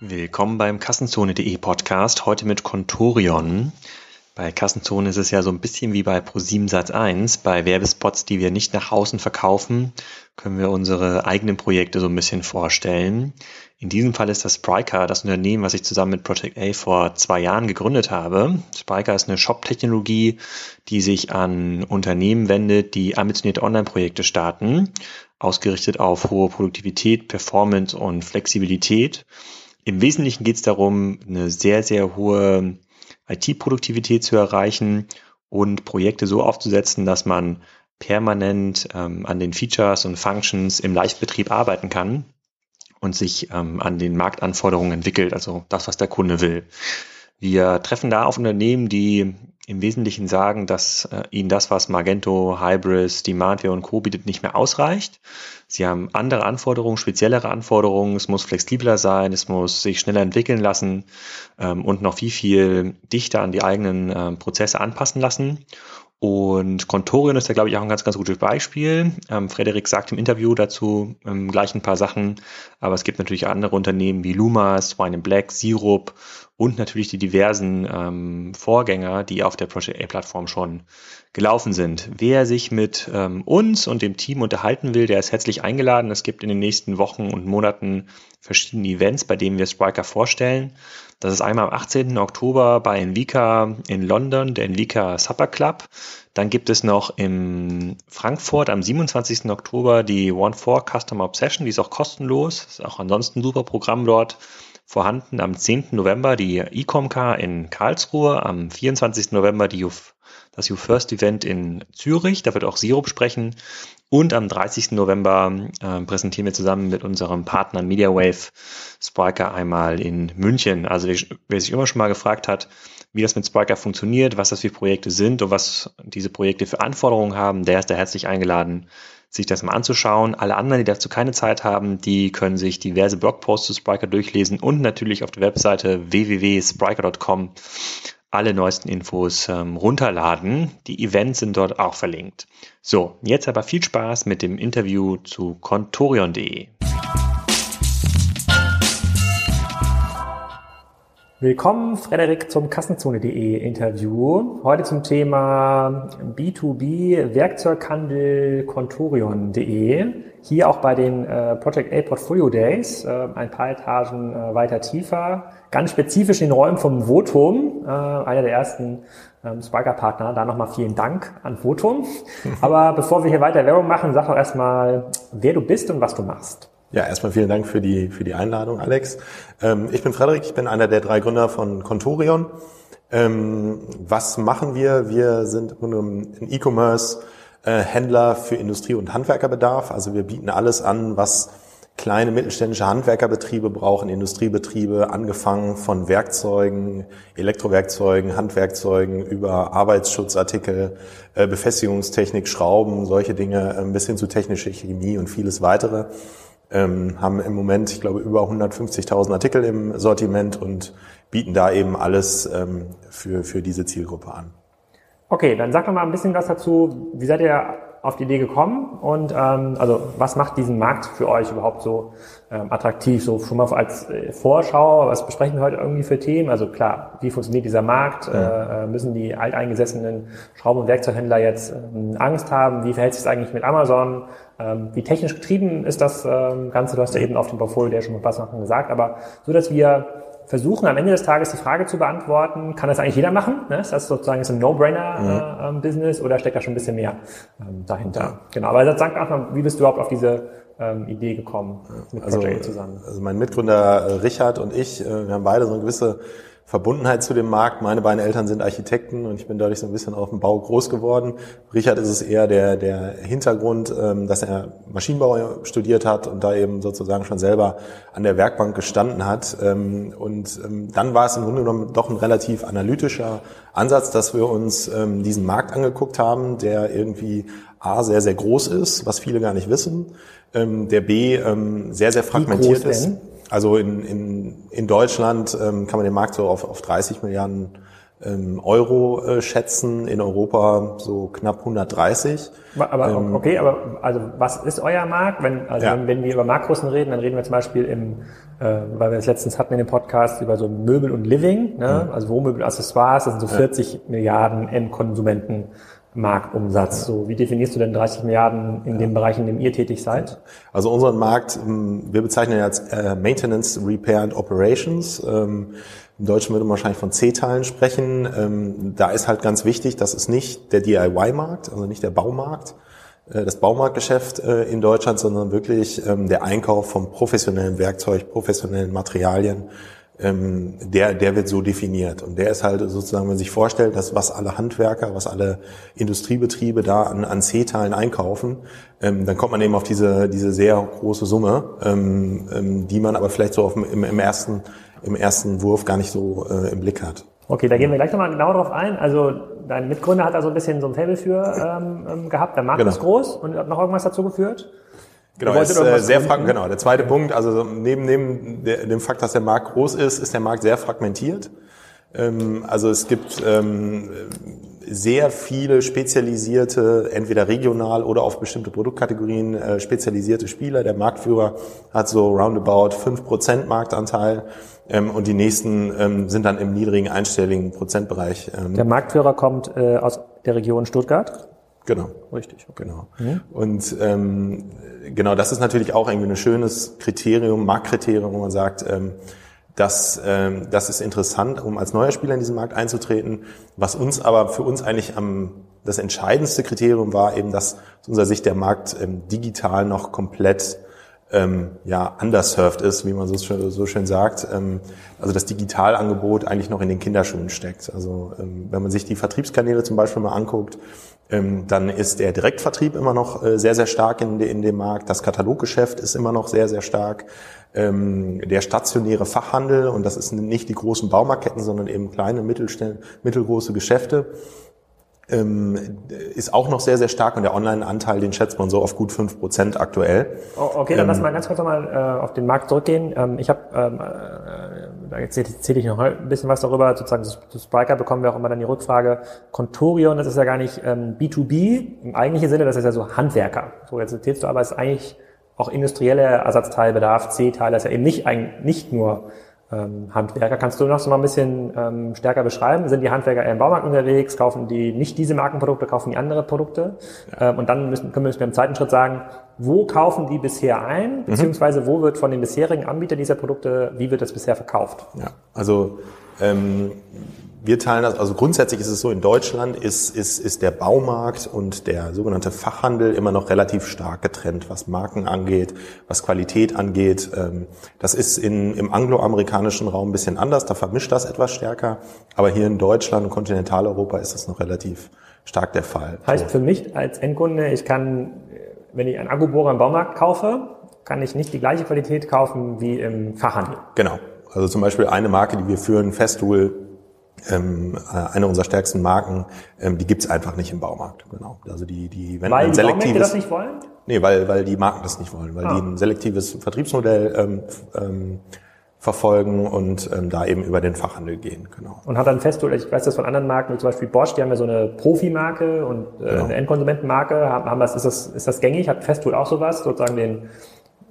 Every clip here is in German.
Willkommen beim Kassenzone.de Podcast, heute mit Contorion. Bei Kassenzone ist es ja so ein bisschen wie bei Pro7 Satz 1. Bei Werbespots, die wir nicht nach außen verkaufen, können wir unsere eigenen Projekte so ein bisschen vorstellen. In diesem Fall ist das Spryker, das Unternehmen, was ich zusammen mit Project A vor zwei Jahren gegründet habe. Spryker ist eine Shop-Technologie, die sich an Unternehmen wendet, die ambitionierte Online-Projekte starten, ausgerichtet auf hohe Produktivität, Performance und Flexibilität. Im Wesentlichen geht es darum, eine sehr, sehr hohe IT-Produktivität zu erreichen und Projekte so aufzusetzen, dass man permanent ähm, an den Features und Functions im Live-Betrieb arbeiten kann und sich ähm, an den Marktanforderungen entwickelt, also das, was der Kunde will. Wir treffen da auf Unternehmen, die im Wesentlichen sagen, dass äh, ihnen das, was Magento, Hybris, Demandware und Co. bietet, nicht mehr ausreicht. Sie haben andere Anforderungen, speziellere Anforderungen. Es muss flexibler sein, es muss sich schneller entwickeln lassen ähm, und noch viel, viel dichter an die eigenen äh, Prozesse anpassen lassen. Und Contorion ist da, glaube ich, auch ein ganz, ganz gutes Beispiel. Ähm, Frederik sagt im Interview dazu ähm, gleich ein paar Sachen, aber es gibt natürlich andere Unternehmen wie Luma, Swine Black, Sirup und natürlich die diversen ähm, Vorgänger, die auf der Project A-Plattform schon gelaufen sind. Wer sich mit ähm, uns und dem Team unterhalten will, der ist herzlich eingeladen. Es gibt in den nächsten Wochen und Monaten verschiedene Events, bei denen wir Spriker vorstellen. Das ist einmal am 18. Oktober bei Envika in London, der Envika Supper Club. Dann gibt es noch in Frankfurt am 27. Oktober die One4 Customer Obsession, die ist auch kostenlos. Ist auch ansonsten ein super Programm dort vorhanden. Am 10. November die Ecomcar in Karlsruhe, am 24. November die das YouFirst Event in Zürich, da wird auch Sirup sprechen. Und am 30. November äh, präsentieren wir zusammen mit unserem Partner MediaWave Spriker einmal in München. Also wer sich immer schon mal gefragt hat, wie das mit Spriker funktioniert, was das für Projekte sind und was diese Projekte für Anforderungen haben, der ist da herzlich eingeladen, sich das mal anzuschauen. Alle anderen, die dazu keine Zeit haben, die können sich diverse Blogposts zu Spriker durchlesen und natürlich auf der Webseite www.spriker.com alle neuesten Infos ähm, runterladen. Die Events sind dort auch verlinkt. So, jetzt aber viel Spaß mit dem Interview zu contorion.de. Willkommen, Frederik, zum Kassenzone.de Interview. Heute zum Thema B2B Werkzeughandel Contorion.de. Hier auch bei den äh, Project A Portfolio Days, äh, ein paar Etagen äh, weiter tiefer. Ganz spezifisch in den Räumen vom Votum, äh, einer der ersten ähm, Spriker-Partner. Da nochmal vielen Dank an Votum. Aber bevor wir hier weiter Werbung machen, sag doch erstmal, wer du bist und was du machst. Ja, erstmal vielen Dank für die, für die Einladung, Alex. Ähm, ich bin Frederik, ich bin einer der drei Gründer von Contorion. Ähm, was machen wir? Wir sind ein E-Commerce äh, für Industrie- und Handwerkerbedarf. Also wir bieten alles an, was kleine mittelständische Handwerkerbetriebe brauchen, Industriebetriebe, angefangen von Werkzeugen, Elektrowerkzeugen, Handwerkzeugen über Arbeitsschutzartikel, äh, Befestigungstechnik, Schrauben, solche Dinge, äh, bis hin zu technische Chemie und vieles weitere ähm, haben im Moment, ich glaube, über 150.000 Artikel im Sortiment und bieten da eben alles ähm, für, für diese Zielgruppe an. Okay, dann sag doch mal ein bisschen was dazu. Wie seid ihr auf die Idee gekommen und ähm, also was macht diesen Markt für euch überhaupt so ähm, attraktiv? So schon mal als äh, Vorschau, was besprechen wir heute irgendwie für Themen? Also klar, wie funktioniert dieser Markt? Ja. Äh, müssen die alteingesessenen Schrauben- und Werkzeughändler jetzt ähm, Angst haben? Wie verhält sich es eigentlich mit Amazon? Ähm, wie technisch getrieben ist das ähm, Ganze? Du hast ja eben auf dem Portfolio der schon mal was gesagt, aber so, dass wir versuchen am Ende des Tages die Frage zu beantworten, kann das eigentlich jeder machen? Ne? Ist das sozusagen ist ein No-Brainer-Business mhm. äh, oder steckt da schon ein bisschen mehr ähm, dahinter? Ja. Genau, aber sag einfach, wie bist du überhaupt auf diese ähm, Idee gekommen mit also, Project zusammen? Also mein Mitgründer äh, Richard und ich, äh, wir haben beide so eine gewisse Verbundenheit zu dem Markt. Meine beiden Eltern sind Architekten und ich bin dadurch so ein bisschen auf dem Bau groß geworden. Richard ist es eher der, der Hintergrund, ähm, dass er Maschinenbau studiert hat und da eben sozusagen schon selber an der Werkbank gestanden hat. Ähm, und ähm, dann war es im Grunde genommen doch ein relativ analytischer Ansatz, dass wir uns diesen Markt angeguckt haben, der irgendwie A, sehr, sehr groß ist, was viele gar nicht wissen, der B, sehr, sehr fragmentiert ist. Denn? Also in, in, in Deutschland ähm, kann man den Markt so auf, auf 30 Milliarden ähm, Euro äh, schätzen, in Europa so knapp 130. Aber ähm, okay, aber also was ist euer Markt? Wenn, also Ja. wenn, wenn wir über Marktgrößen reden, dann reden wir zum Beispiel im, äh, weil wir es letztens hatten in dem Podcast über so Möbel und Living, ne? also Wohnmöbel, Accessoires, das sind so 40 Milliarden Endkonsumenten Marktumsatz. So, wie definierst du denn 30 Milliarden in dem Bereich, in dem ihr tätig seid? Also unseren Markt, ähm, wir bezeichnen ihn als äh, Maintenance, Repair and Operations. Ähm, Im Deutschen würde man wahrscheinlich von C-Teilen sprechen. Ähm, Da ist halt ganz wichtig, das ist nicht der DIY-Markt, also nicht der Baumarkt, äh, das Baumarktgeschäft äh, in Deutschland, sondern wirklich der Einkauf von professionellem Werkzeug, professionellen Materialien, ähm, der, der wird so definiert. Und der ist halt sozusagen, wenn man sich vorstellt, dass was alle Handwerker, was alle Industriebetriebe da an, an C-Teilen einkaufen, ähm, dann kommt man eben auf diese, diese sehr große Summe, ähm, ähm, die man aber vielleicht so auf, dem- im, im, ersten, im ersten Wurf gar nicht so äh, im Blick hat. Okay, da gehen wir gleich nochmal genau drauf ein. Also dein Mitgründer hat da so ein bisschen so ein Faible für ähm, ähm, gehabt. Der Markt Genau. ist groß und hat noch irgendwas dazu geführt? Genau, ist äh, sehr frag genau. Der zweite Punkt, also neben, neben der, dem Fakt, dass der Markt groß ist, ist der Markt sehr fragmentiert. Ähm, also es gibt ähm, sehr viele spezialisierte, entweder regional oder auf bestimmte Produktkategorien äh, spezialisierte Spieler. Der Marktführer hat so roundabout 5% Marktanteil ähm, und die nächsten ähm, sind dann im niedrigen einstelligen Prozentbereich. Ähm, Der Marktführer kommt äh, aus der Region Stuttgart. Genau. Richtig. Okay. Genau. Und ähm, genau, das ist natürlich auch irgendwie ein schönes Kriterium, Marktkriterium, wo man sagt, ähm, das, ähm, das ist interessant, um als neuer Spieler in diesen Markt einzutreten. Was uns aber für uns eigentlich am das entscheidendste Kriterium war eben, dass aus unserer Sicht der Markt ähm, digital noch komplett ähm, ja, underserved ist, wie man so schön, so schön sagt. Ähm, also das Digitalangebot eigentlich noch in den Kinderschuhen steckt. Also ähm, wenn man sich die Vertriebskanäle zum Beispiel mal anguckt, dann ist der Direktvertrieb immer noch äh, sehr, sehr stark in, de, in dem Markt. Das Kataloggeschäft ist immer noch sehr, sehr stark. Ähm, der stationäre Fachhandel, und das ist nicht die großen Baumarktketten, sondern eben kleine, mittelgroße Geschäfte, ähm, ist auch noch sehr, sehr stark und der Online-Anteil, den schätzt man so auf gut 5% aktuell. Oh, okay, dann lass mal ganz kurz nochmal äh, auf den Markt zurückgehen. Ähm, ich habe, ähm, äh, da erzähle erzähl ich noch ein bisschen was darüber. Sozusagen zu, Spriker bekommen wir auch immer dann die Rückfrage, Contorion, das ist ja gar nicht ähm, B2B im eigentlichen Sinne, das ist ja so Handwerker. So, jetzt erzählst du aber, es ist eigentlich auch industrielle Ersatzteilbedarf, C-Teile, das ist ja eben nicht, ein, nicht nur ähm, Handwerker. Kannst du noch so mal ein bisschen ähm, stärker beschreiben? Sind die Handwerker eher im Baumarkt unterwegs? Kaufen die nicht diese Markenprodukte, kaufen die andere Produkte? Ähm, und dann müssen, können wir im zweiten Schritt sagen, wo kaufen die bisher ein? Beziehungsweise wo wird von den bisherigen Anbietern dieser Produkte, wie wird das bisher verkauft? Ja, also ähm, wir teilen das, also grundsätzlich ist es so, in Deutschland ist, ist, ist der Baumarkt und der sogenannte Fachhandel immer noch relativ stark getrennt, was Marken angeht, was Qualität angeht. Ähm, das ist in, im angloamerikanischen Raum ein bisschen anders, da vermischt das etwas stärker, aber hier in Deutschland und Kontinentaleuropa ist das noch relativ stark der Fall. Heißt für mich als Endkunde, ich kann, wenn ich einen Akkubohrer im Baumarkt kaufe, kann ich nicht die gleiche Qualität kaufen wie im Fachhandel. Genau. Also zum Beispiel eine Marke, die wir führen, Festool, ähm, äh, eine unserer stärksten Marken, ähm, die gibt's einfach nicht im Baumarkt. Genau. Also die, die wenn Weil ein die selektives, das nicht wollen? nee, weil weil die Marken das nicht wollen, weil Ah. die ein selektives Vertriebsmodell ähm, ähm, verfolgen und ähm, da eben über den Fachhandel gehen. Genau. Und hat dann Festool, ich weiß das von anderen Marken, wie zum Beispiel Bosch, die haben ja so eine Profimarke und äh, Genau. eine Endkonsumentenmarke. Haben, haben das, ist, das, ist das gängig? Hat Festool auch sowas? Sozusagen den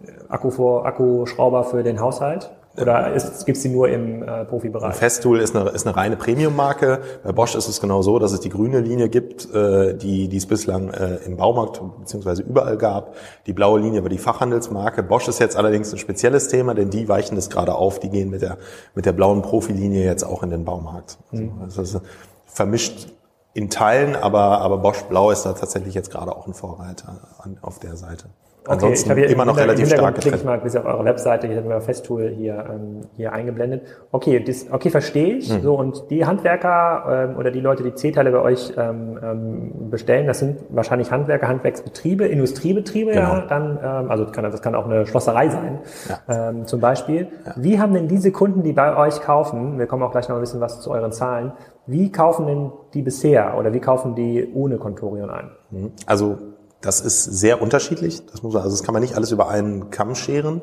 äh, Akku vor, Akkuschrauber für den Haushalt? Oder gibt es die nur im äh, Profibereich? Festool ist eine, ist eine reine Premium-Marke. Bei Bosch ist es genau so, dass es die grüne Linie gibt, äh, die, die es bislang äh, im Baumarkt bzw. überall gab. Die blaue Linie war die Fachhandelsmarke. Bosch ist jetzt allerdings ein spezielles Thema, denn die weichen das gerade auf. Die gehen mit der, mit der blauen Profilinie jetzt auch in den Baumarkt. Also, das ist vermischt in Teilen, aber, aber Bosch Blau ist da tatsächlich jetzt gerade auch ein Vorreiter an, auf der Seite. Ansonsten ich habe hier immer im noch relativ stark klicke ich getrennt. mal ein bisschen auf eure Webseite, hier haben wir Festool hier, ähm, hier eingeblendet. Okay, das, okay, verstehe ich. Mhm. So, und die Handwerker ähm, oder die Leute, die C-Teile bei euch ähm, ähm, bestellen, das sind wahrscheinlich Handwerker, Handwerksbetriebe, Industriebetriebe, ja, Genau. dann, ähm, also kann, das kann auch eine Schlosserei sein, ähm, zum Beispiel. Wie haben denn diese Kunden, die bei euch kaufen, wir kommen auch gleich noch ein bisschen was zu euren Zahlen, wie kaufen denn die bisher oder wie kaufen die ohne Contorion ein? Also das ist sehr unterschiedlich. Das muss man, also das kann man nicht alles über einen Kamm scheren.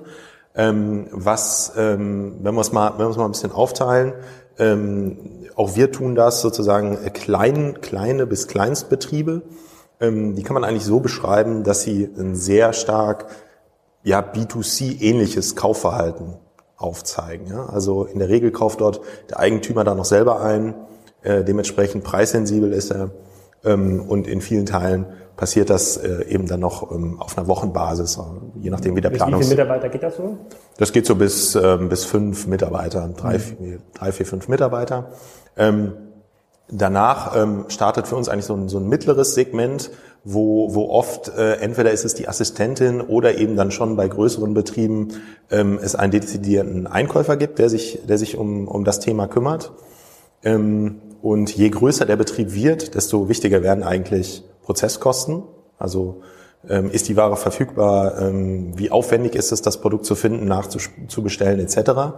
Ähm, was, ähm, wenn wir es mal, wenn wir es mal ein bisschen aufteilen, Ähm, auch wir tun das sozusagen äh, klein, kleine bis Kleinstbetriebe. Ähm, die kann man eigentlich so beschreiben, dass sie ein sehr stark ja, B2C-ähnliches Kaufverhalten aufzeigen. Ja? Also in der Regel kauft dort der Eigentümer da noch selber ein, äh, dementsprechend preissensibel ist er ähm, und in vielen Teilen passiert das äh, eben dann noch ähm, auf einer Wochenbasis, je nachdem wie der Planung. Wie viele Mitarbeiter geht das so? Das geht so bis ähm, bis fünf Mitarbeiter, drei, mhm. vier, drei, vier, fünf Mitarbeiter. Ähm, danach ähm, startet für uns eigentlich so ein, so ein mittleres Segment, wo, wo oft äh, entweder ist es die Assistentin oder eben dann schon bei größeren Betrieben ähm, es einen dezidierten Einkäufer gibt, der sich, der sich um, um das Thema kümmert. Ähm, und je größer der Betrieb wird, desto wichtiger werden eigentlich Prozesskosten. Also ähm, ist die Ware verfügbar? Ähm, wie aufwendig ist es, das Produkt zu finden, nachzubestellen etc.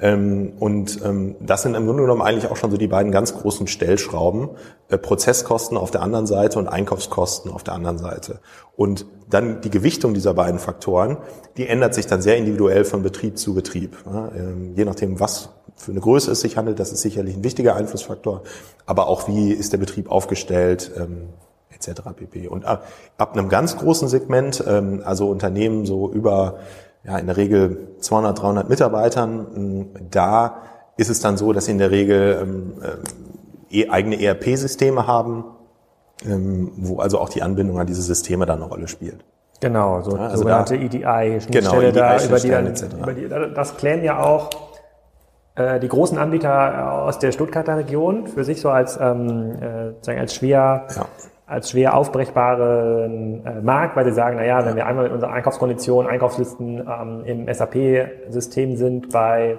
Ähm, und ähm, das sind im Grunde genommen eigentlich auch schon so die beiden ganz großen Stellschrauben. Äh, Prozesskosten auf der anderen Seite und Einkaufskosten auf der anderen Seite. Und dann die Gewichtung dieser beiden Faktoren, die ändert sich dann sehr individuell von Betrieb zu Betrieb. Ähm, je nachdem, was für eine Größe es sich handelt, das ist sicherlich ein wichtiger Einflussfaktor. Aber auch wie ist der Betrieb aufgestellt, etc. pp. Und ab, ab einem ganz großen Segment, also Unternehmen so über ja, in der Regel 200, 300 Mitarbeitern. Ähm, da ist es dann so, dass sie in der Regel ähm, äh, eigene ERP-Systeme haben, ähm, wo also auch die Anbindung an diese Systeme dann eine Rolle spielt. Genau, so ja, also sogenannte EDI-Schnittstelle genau, EDI da, über die, dann, über die, das klären ja auch äh, die großen Anbieter aus der Stuttgarter Region für sich so als, ähm, äh, als schwer ja als schwer aufbrechbaren äh, Markt, weil sie sagen, na ja, wenn wir einmal mit unserer Einkaufskondition, Einkaufslisten ähm, im SAP-System sind bei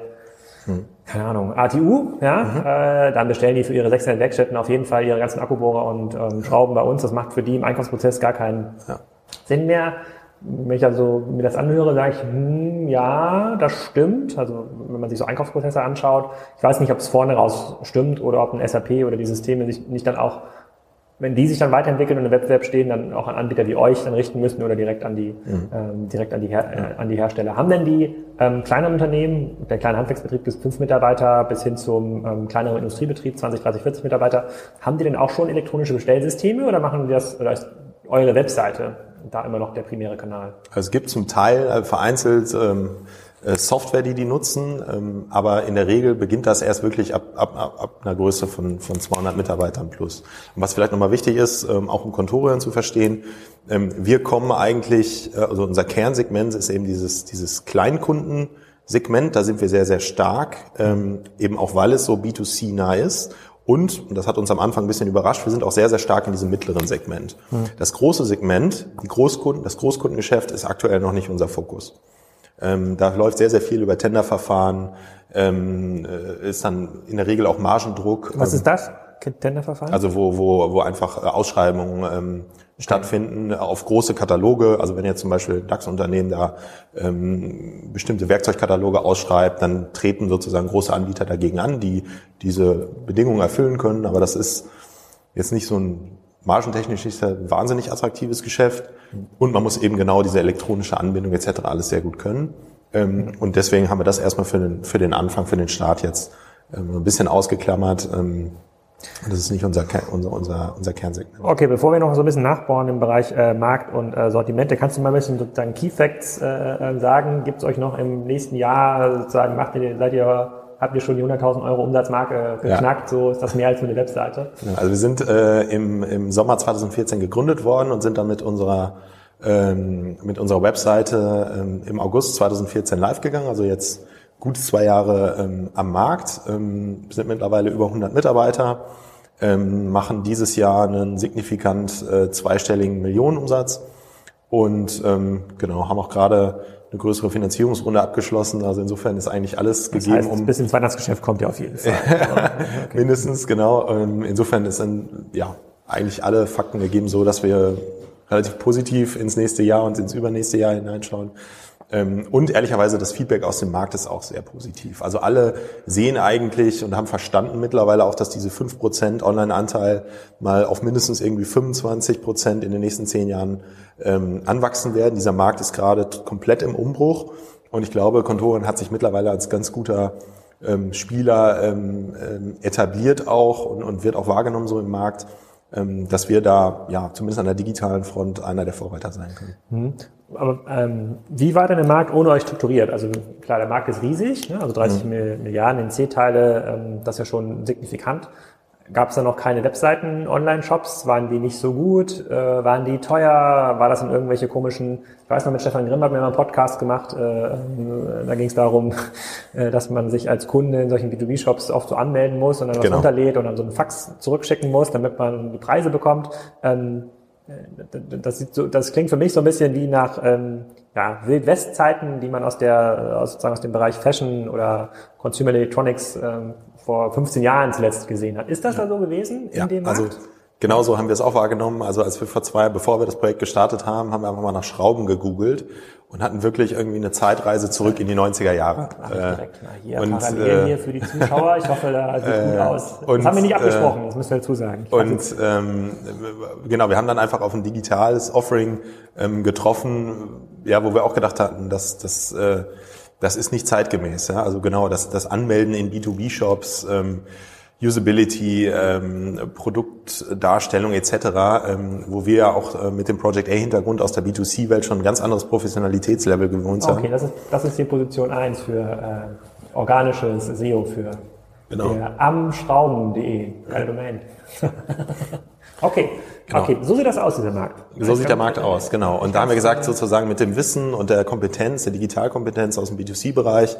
hm. keine Ahnung, ATU, ja, mhm. äh, dann bestellen die für ihre 600 Werkstätten auf jeden Fall ihre ganzen Akkubohrer und ähm, Schrauben bei uns. Das macht für die im Einkaufsprozess gar keinen ja. Sinn mehr. Wenn ich also mir das anhöre, sage ich, hm, ja, das stimmt. Also wenn man sich so Einkaufsprozesse anschaut, ich weiß nicht, ob es vorne raus stimmt oder ob ein SAP oder die Systeme sich nicht dann auch wenn die sich dann weiterentwickeln und im Wettbewerb stehen, dann auch an Anbieter wie euch dann richten müssen oder direkt an die, mhm. ähm, direkt an die, Her äh, an die Hersteller. Haben denn die ähm, kleineren Unternehmen, der kleine Handwerksbetrieb bis fünf Mitarbeiter bis hin zum ähm, kleineren Industriebetrieb, 20, 30, 40 Mitarbeiter, haben die denn auch schon elektronische Bestellsysteme oder machen die das, oder ist eure Webseite da immer noch der primäre Kanal? Also es gibt zum Teil äh, vereinzelt ähm, äh, Software, die die nutzen, ähm, aber in der Regel beginnt das erst wirklich ab, ab, ab einer Größe von, von 200 Mitarbeitern plus. Und was vielleicht nochmal wichtig ist, ähm, auch um Kontorion zu verstehen, ähm, wir kommen eigentlich, äh, also unser Kernsegment ist eben dieses, dieses Kleinkundensegment, da sind wir sehr, sehr stark, eben auch weil es so B2C nah ist und, und das hat uns am Anfang ein bisschen überrascht, wir sind auch sehr, sehr stark in diesem mittleren Segment. Hm. Das große Segment, die Großkunden, das Großkundengeschäft ist aktuell noch nicht unser Fokus. Ähm, da läuft sehr, sehr viel über Tenderverfahren, ähm, äh, ist dann in der Regel auch Margendruck. Was ist das? Tenderverfahren? Also wo, wo, wo einfach äh, Ausschreibungen ähm, stattfinden auf große Kataloge. Also wenn jetzt zum Beispiel DAX-Unternehmen da ähm, bestimmte Werkzeugkataloge ausschreibt, dann treten sozusagen große Anbieter dagegen an, die diese Bedingungen erfüllen können. Aber das ist jetzt nicht so ein margentechnisch ist ein wahnsinnig attraktives Geschäft und man muss eben genau diese elektronische Anbindung etc. alles sehr gut können. Ähm, und deswegen haben wir das erstmal für den, für den Anfang, für den Start jetzt ähm, ein bisschen ausgeklammert. Ähm, das ist nicht unser, unser, unser, unser Kernsegment. Okay, bevor wir noch so ein bisschen nachbauen im Bereich äh, Markt und äh, Sortimente, kannst du mal ein bisschen sozusagen Key Facts äh, äh sagen? Gibt es euch noch im nächsten Jahr sozusagen, macht ihr, seid ihr habt ihr schon die 100.000 Euro Umsatzmarke geknackt, ja. so ist das mehr als nur eine Webseite. Also wir sind äh, im, im Sommer 2014 gegründet worden und sind dann mit unserer ähm, mit unserer Webseite ähm, im August 2014 live gegangen, also jetzt gut zwei Jahre ähm, am Markt, ähm, sind mittlerweile über 100 Mitarbeiter, ähm, machen dieses Jahr einen signifikant äh, zweistelligen Millionenumsatz. Und ähm, genau haben auch gerade eine größere Finanzierungsrunde abgeschlossen. Also insofern ist eigentlich alles das gegeben. Heißt, um ein bisschen ins Weihnachtsgeschäft kommt ja auf jeden Fall. okay. Mindestens, genau. Ähm, insofern ist dann, ja, eigentlich alle Fakten ergeben so, dass wir relativ positiv ins nächste Jahr und ins übernächste Jahr hineinschauen. Ähm, und ehrlicherweise das Feedback aus dem Markt ist auch sehr positiv. Also alle sehen eigentlich und haben verstanden mittlerweile auch, dass diese 5% Online-Anteil mal auf mindestens irgendwie 25% in den nächsten zehn Jahren ähm, anwachsen werden. Dieser Markt ist gerade komplett im Umbruch und ich glaube, Kontoren hat sich mittlerweile als ganz guter ähm, Spieler ähm, ähm, etabliert auch und, und wird auch wahrgenommen so im Markt, ähm, dass wir da ja zumindest an der digitalen Front einer der Vorreiter sein können. Mhm. Aber ähm, wie war denn der Markt ohne euch strukturiert? Also klar, der Markt ist riesig, ne? also 30 mhm. Milliarden in C-Teile, ähm, das ist ja schon signifikant. Gab es da noch keine Webseiten, Online-Shops? Waren die nicht so gut? Äh, waren die teuer? War das in irgendwelche komischen, ich weiß noch, mit Stefan Grimm hat mir mal einen Podcast gemacht, äh, da ging es darum, äh, dass man sich als Kunde in solchen B2B-Shops oft so anmelden muss und dann was genau. runterlädt und dann so einen Fax zurückschicken muss, damit man die Preise bekommt. Ähm, äh, das, so, das klingt für mich so ein bisschen wie nach ähm, ja, Wildwest-Zeiten, die man aus der aus, sozusagen aus dem Bereich Fashion oder Consumer Electronics ähm, vor 15 Jahren zuletzt gesehen hat. Ist das da so gewesen in ja, dem Markt? Also Genauso haben wir es auch wahrgenommen. Also als wir vor zwei, bevor wir das Projekt gestartet haben, haben wir einfach mal nach Schrauben gegoogelt und hatten wirklich irgendwie eine Zeitreise zurück in die 90er Jahre. Ach, direkt mal hier und, parallel äh, hier für die Zuschauer. Ich hoffe, da sieht äh, gut aus. Das und, haben wir nicht abgesprochen, äh, das müssen wir dazu sagen. Ich und ähm, genau, wir haben dann einfach auf ein digitales Offering ähm, getroffen, ja, wo wir auch gedacht hatten, dass das äh, das ist nicht zeitgemäß. Ja? Also genau, das, das Anmelden in B2B-Shops, ähm, Usability, ähm, Produktdarstellung etc., ähm, wo wir ja auch äh, mit dem Project A-Hintergrund aus der B2C-Welt schon ein ganz anderes Professionalitätslevel gewohnt sind. Okay, das ist, das ist die Position 1 für äh, organisches SEO für genau. amschrauben.de. Geile Domain. Okay, Genau. Okay, so sieht das aus, dieser Markt. So sieht der Markt aus, genau. Und da haben wir gesagt, sozusagen mit dem Wissen und der Kompetenz, der Digitalkompetenz aus dem B2C-Bereich,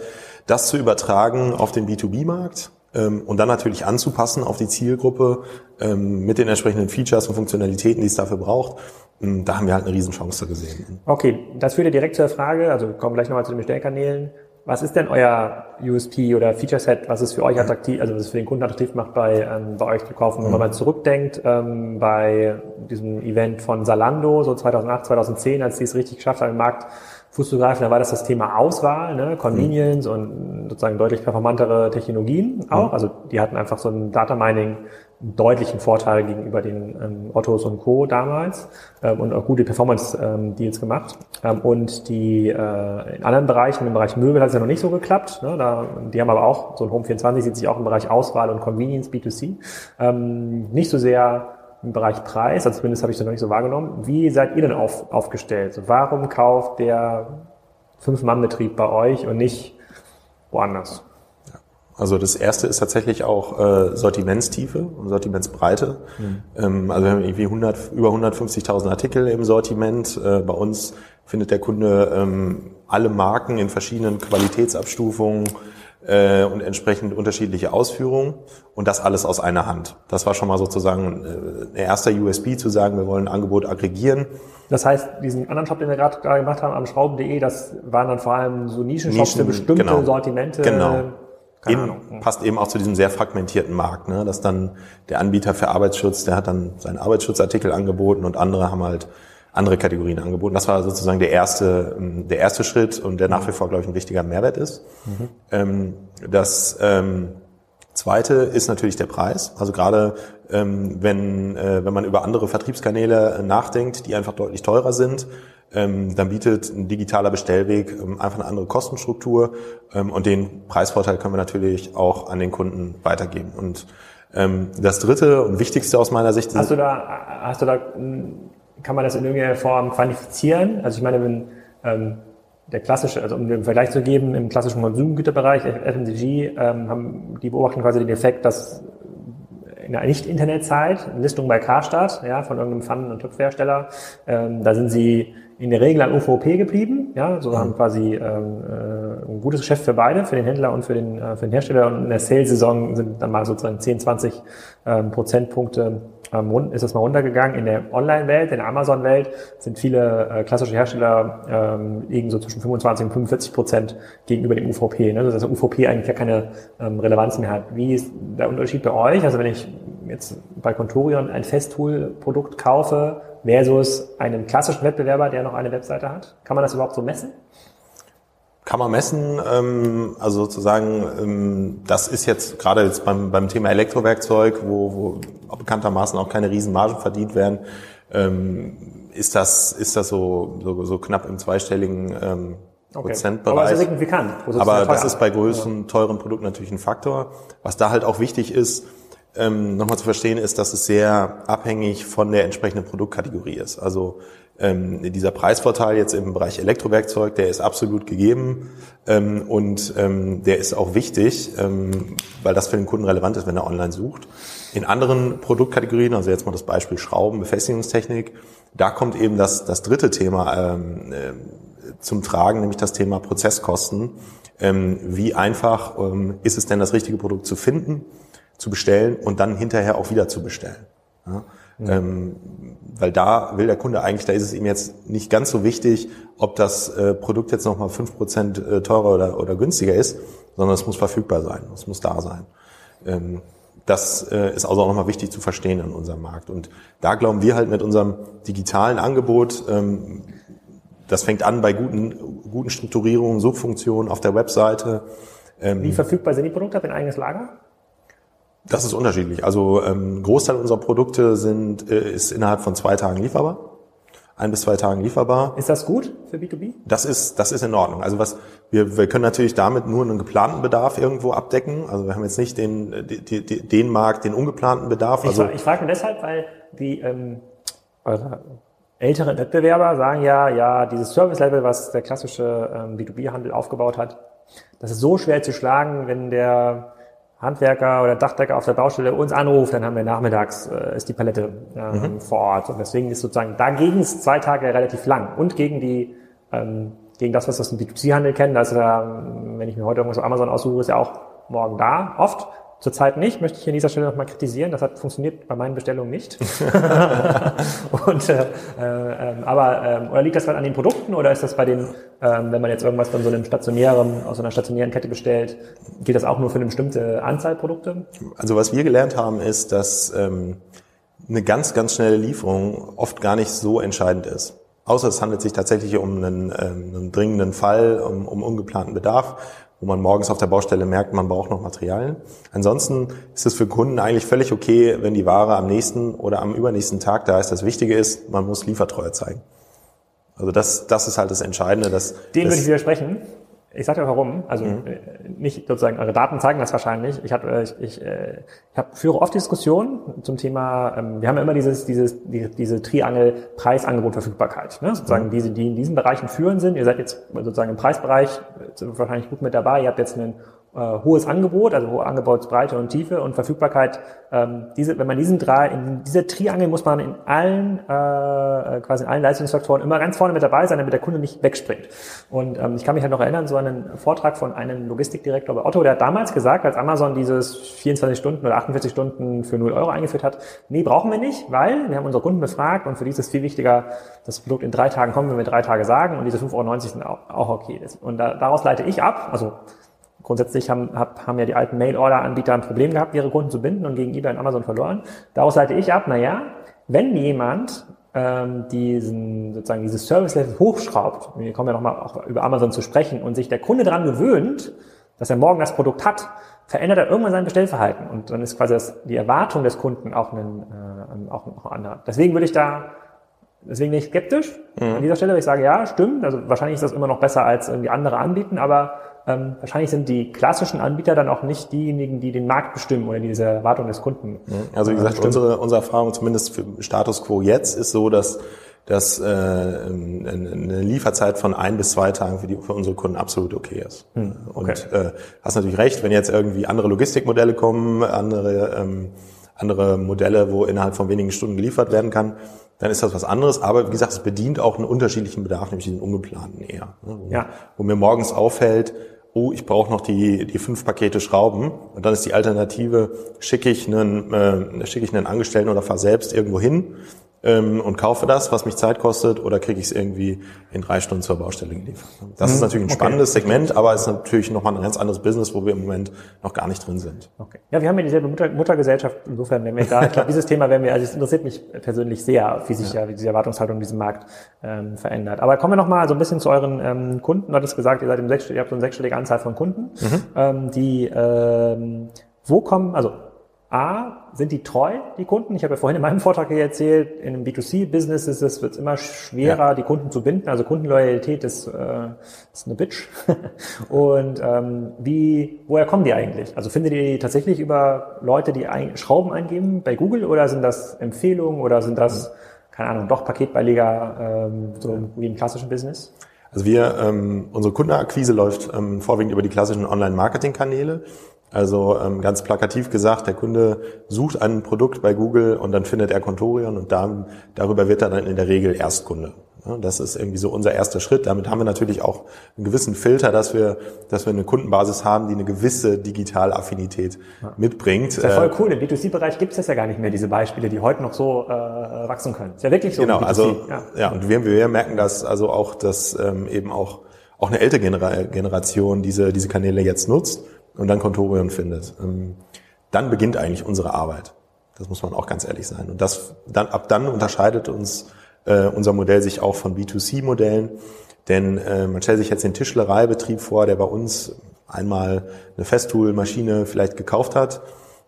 das zu übertragen auf den B2B-Markt ähm, und dann natürlich anzupassen auf die Zielgruppe ähm, mit den entsprechenden Features und Funktionalitäten, die es dafür braucht. Ähm, da haben wir halt eine Riesenchance gesehen. Okay, das führt ja direkt zur Frage, also wir kommen gleich nochmal zu den Bestellkanälen. Was ist denn euer USP oder Feature Set, was es für euch attraktiv, also was es für den Kunden attraktiv macht, bei, ähm, bei euch zu kaufen? Wenn man mal zurückdenkt, ähm, bei diesem Event von Salando, so 2008, 2010, als die es richtig geschafft haben, im Markt Fuß zu greifen, da war das das Thema Auswahl, ne? Convenience mhm. und sozusagen deutlich performantere Technologien auch. Mhm. Also die hatten einfach so ein Data Mining deutlichen Vorteil gegenüber den ähm, Ottos und Co. damals ähm, und auch gute Performance-Deals ähm, gemacht. Ähm, und die äh, in anderen Bereichen, im Bereich Möbel hat es ja noch nicht so geklappt. Ne? Da, die haben aber auch, so ein Home 24 sieht sich auch im Bereich Auswahl und Convenience B2C. Ähm, nicht so sehr im Bereich Preis, also zumindest habe ich das noch nicht so wahrgenommen. Wie seid ihr denn auf, aufgestellt? warum kauft der Fünf-Mann-Betrieb bei euch und nicht woanders? Also das erste ist tatsächlich auch äh, Sortimentstiefe und Sortimentsbreite. Mhm. Ähm, also wir haben irgendwie 100, über 150.000 Artikel im Sortiment. Äh, bei uns findet der Kunde ähm, alle Marken in verschiedenen Qualitätsabstufungen äh, und entsprechend unterschiedliche Ausführungen und das alles aus einer Hand. Das war schon mal sozusagen äh, ein erster USB zu sagen, wir wollen ein Angebot aggregieren. Das heißt, diesen anderen Shop, den wir gerade gemacht haben, am Schrauben.de, das waren dann vor allem so Nischenshops Nischen, für bestimmte genau. Sortimente. Genau. Eben, passt eben auch zu diesem sehr fragmentierten Markt, ne? dass dann der Anbieter für Arbeitsschutz, der hat dann seinen Arbeitsschutzartikel angeboten und andere haben halt andere Kategorien angeboten. Das war sozusagen der erste, ähm, der erste Schritt und der nach wie vor, glaube ich, ein wichtiger Mehrwert ist. Mhm. Ähm, das ähm, zweite ist natürlich der Preis. Also gerade wenn, äh, wenn man über andere Vertriebskanäle nachdenkt, die einfach deutlich teurer sind, dann bietet ein digitaler Bestellweg einfach eine andere Kostenstruktur und den Preisvorteil können wir natürlich auch an den Kunden weitergeben. Und das dritte und wichtigste aus meiner Sicht. Hast du da, hast du da kann man das in irgendeiner Form quantifizieren? Also ich meine, wenn ähm, der klassische, also um den Vergleich zu geben, im klassischen Konsumgüterbereich, FMCG, ähm, haben die beobachten quasi den Effekt, dass in der Nicht-Internet-Zeit, Listung bei Karstadt, ja, von irgendeinem Pfannen- und Töpfhersteller, ähm, da sind sie in der Regel an UVP geblieben, ja, so haben quasi ähm, äh, ein gutes Geschäft für beide, für den Händler und für den, äh, für den Hersteller und in der Sales-Saison sind dann mal sozusagen 10, 20 ähm, Prozentpunkte ähm, ist das mal runtergegangen. In der Online-Welt, in der Amazon-Welt sind viele äh, klassische Hersteller ähm, liegen so zwischen 25 und 45 Prozent gegenüber dem UVP. Ne? Dass der UVP eigentlich ja keine ähm, Relevanz mehr hat. Wie ist der Unterschied bei euch? Also wenn ich jetzt bei Contorion ein Festool-Produkt kaufe versus einen klassischen Wettbewerber, der noch eine Webseite hat, kann man das überhaupt so messen? Kann man messen, ähm, also sozusagen, ähm, das ist jetzt gerade jetzt beim, beim Thema Elektrowerkzeug, wo, wo bekanntermaßen auch keine Riesenmargen verdient werden, ähm, ist das, ist das so, so, so knapp im zweistelligen ähm, Okay. Prozentbereich. Aber signifikant. Aber das ist bei größeren, teuren Produkten natürlich ein Faktor. Was da halt auch wichtig ist, ähm, nochmal zu verstehen, ist, dass es sehr abhängig von der entsprechenden Produktkategorie ist. Also ähm, dieser Preisvorteil jetzt im Bereich Elektrowerkzeug, der ist absolut gegeben ähm, und ähm, der ist auch wichtig, ähm, weil das für den Kunden relevant ist, wenn er online sucht. In anderen Produktkategorien, also jetzt mal das Beispiel Schrauben, Befestigungstechnik, da kommt eben das, das dritte Thema ähm, äh, zum Tragen, nämlich das Thema Prozesskosten. Ähm, wie einfach ähm, ist es denn, das richtige Produkt zu finden, zu bestellen und dann hinterher auch wieder zu bestellen? Ja? Ähm, weil da will der Kunde eigentlich, da ist es ihm jetzt nicht ganz so wichtig, ob das äh, Produkt jetzt nochmal 5% äh, teurer oder, oder günstiger ist, sondern es muss verfügbar sein, es muss da sein. Ähm, das äh, ist also auch nochmal wichtig zu verstehen in unserem Markt. Und da glauben wir halt mit unserem digitalen Angebot, ähm, das fängt an bei guten, guten Strukturierungen, Subfunktionen auf der Webseite. Ähm, Wie verfügbar sind die Produkte? Habt ihr ein eigenes Lager? Das ist unterschiedlich. Also ähm, Großteil unserer Produkte sind, äh, ist innerhalb von zwei Tagen lieferbar. Ein bis zwei Tagen lieferbar. Ist das gut für B2B? Das ist, das ist in Ordnung. Also was, wir, wir können natürlich damit nur einen geplanten Bedarf irgendwo abdecken. Also wir haben jetzt nicht den, die, den Markt, den ungeplanten Bedarf. Ich, Also fra- ich frage nur deshalb, weil die ähm, älteren Wettbewerber sagen ja, ja, dieses Service-Level, was der klassische ähm, B2B-Handel aufgebaut hat, das ist so schwer zu schlagen, wenn der Handwerker oder Dachdecker auf der Baustelle uns anruft, dann haben wir nachmittags, äh, ist die Palette ähm, vor Ort. Und deswegen ist sozusagen dagegen ist zwei Tage relativ lang. Und gegen die, ähm, gegen das, was wir aus dem B2C-Handel kennen, da ist ja, ähm, wenn ich mir heute irgendwas auf Amazon aussuche, ist ja auch morgen da, oft. Zurzeit nicht, möchte ich hier an dieser Stelle nochmal kritisieren. Das hat funktioniert bei meinen Bestellungen nicht. und, äh, äh, aber ähm, oder liegt das dann an den Produkten oder ist das bei den, ähm, wenn man jetzt irgendwas von so einem stationären, aus so einer stationären Kette bestellt, gilt das auch nur für eine bestimmte Anzahl Produkte? Also was wir gelernt haben, ist, dass ähm, eine ganz, ganz schnelle Lieferung oft gar nicht so entscheidend ist. Außer es handelt sich tatsächlich um einen, ähm, einen dringenden Fall, um, um ungeplanten Bedarf, wo man morgens auf der Baustelle merkt, man braucht noch Materialien. Ansonsten ist es für Kunden eigentlich völlig okay, wenn die Ware am nächsten oder am übernächsten Tag da ist. Das Wichtige ist, man muss Liefertreue zeigen. Also das, das ist halt das Entscheidende. Dass, Dem dass, würde ich widersprechen. Ich sage dir warum. Also äh, nicht sozusagen, eure Daten zeigen das wahrscheinlich. Ich, hab, äh, ich, ich, äh, ich hab, führe oft Diskussionen zum Thema, ähm, wir haben ja immer dieses, dieses, die, diese Triangel Preisangebot Verfügbarkeit. Ne? Sozusagen diese, die in diesen Bereichen führend sind. Ihr seid jetzt sozusagen im Preisbereich wahrscheinlich gut mit dabei. Ihr habt jetzt ein äh, hohes Angebot, also hohe Angebotsbreite und Tiefe und Verfügbarkeit. Ähm, diese, wenn man diesen drei, in dieser Triangel muss man in allen, äh, quasi in allen Leistungsfaktoren immer ganz vorne mit dabei sein, damit der Kunde nicht wegspringt. Und ähm, ich kann mich halt noch erinnern, so einen Vortrag von einem Logistikdirektor bei Otto, der hat damals gesagt, als Amazon dieses 24 Stunden oder 48 Stunden für 0 Euro eingeführt hat, nee, brauchen wir nicht, weil wir haben unsere Kunden befragt und für die ist es viel wichtiger, das Produkt in drei Tagen kommt, wenn wir drei Tage sagen und diese 5,90 Euro sind auch, auch okay. Und da, daraus leite ich ab, also Grundsätzlich haben, hab, haben ja die alten Mail-Order-Anbieter ein Problem gehabt, ihre Kunden zu binden und gegen eBay und Amazon verloren. Daraus leite ich ab, naja, wenn jemand ähm, diesen, sozusagen dieses Service-Level hochschraubt, wir kommen ja nochmal auch über Amazon zu sprechen, und sich der Kunde daran gewöhnt, dass er morgen das Produkt hat, verändert er irgendwann sein Bestellverhalten. Und dann ist quasi das, die Erwartung des Kunden auch ein, äh, auch, auch anderer. Deswegen würde ich da Deswegen bin ich skeptisch an dieser Stelle, weil ich sage, ja, stimmt. Also wahrscheinlich ist das immer noch besser als irgendwie andere anbieten, aber ähm, wahrscheinlich sind die klassischen Anbieter dann auch nicht diejenigen, die den Markt bestimmen oder die diese Erwartung des Kunden. Also wie äh, gesagt, bestimmen. unsere, unsere Erfahrung zumindest für Status Quo jetzt ist so, dass dass äh, eine Lieferzeit von ein bis zwei Tagen für, die, für unsere Kunden absolut okay ist. Hm, okay. Und äh, hast natürlich recht, wenn jetzt irgendwie andere Logistikmodelle kommen, andere ähm, andere Modelle, wo innerhalb von wenigen Stunden geliefert werden kann, dann ist das was anderes. Aber wie gesagt, es bedient auch einen unterschiedlichen Bedarf, nämlich den ungeplanten eher. ne, Wo, Ja. wo mir morgens auffällt, oh, ich brauche noch die, die fünf Pakete Schrauben und dann ist die Alternative, schicke ich einen, äh, schicke ich einen Angestellten oder fahre selbst irgendwo hin ähm, und kaufe das, was mich Zeit kostet, oder kriege ich es irgendwie in drei Stunden zur Baustelle geliefert. Das ist natürlich ein okay. spannendes Segment, aber es ist natürlich nochmal ein ganz anderes Business, wo wir im Moment noch gar nicht drin sind. Okay. Ja, wir haben ja dieselbe Mutter, Muttergesellschaft. Insofern werden wir da, ich glaube, dieses Thema werden wir, also es interessiert mich persönlich sehr, wie sich ja, wie diese Erwartungshaltung in diesem Markt ähm, verändert. Aber kommen wir noch mal so ein bisschen zu euren ähm, Kunden. Du hattest gesagt, ihr seid im sechsstelligen, ihr habt so eine sechsstellige Anzahl von Kunden, ähm, die, ähm, wo kommen, also A, sind die treu, die Kunden? Ich habe ja vorhin in meinem Vortrag hier erzählt, in einem B2C-Business ist es, wird es immer schwerer, ja. die Kunden zu binden. Also Kundenloyalität ist, äh, ist eine Bitch. Und ähm, wie, woher kommen die eigentlich? Also findet ihr die tatsächlich über Leute, die ein, Schrauben eingeben bei Google oder sind das Empfehlungen oder sind das, keine Ahnung, doch Paketbeileger, ähm, so wie im klassischen Business? Also wir, ähm, unsere Kundenakquise läuft ähm, vorwiegend über die klassischen Online-Marketing-Kanäle. Also ähm, ganz plakativ gesagt, der Kunde sucht ein Produkt bei Google und dann findet er Contorion und da, darüber wird er dann in der Regel Erstkunde. Ja, das ist irgendwie so unser erster Schritt. Damit haben wir natürlich auch einen gewissen Filter, dass wir, dass wir eine Kundenbasis haben, die eine gewisse Digitalaffinität ja. mitbringt. Das ist ja voll äh, cool. Im B2C-Bereich gibt es das ja gar nicht mehr, diese Beispiele, die heute noch so äh, wachsen können. Ist ja wirklich so. Genau, also ja. ja, und wir, wir merken das also auch, dass ähm, eben auch auch eine ältere Generation diese, diese Kanäle jetzt nutzt und dann Contorion findet, ähm, dann beginnt eigentlich unsere Arbeit. Das muss man auch ganz ehrlich sein. Und das dann ab dann unterscheidet uns äh, unser Modell sich auch von B2C-Modellen, denn äh, man stellt sich jetzt den Tischlereibetrieb vor, der bei uns einmal eine Festool-Maschine vielleicht gekauft hat.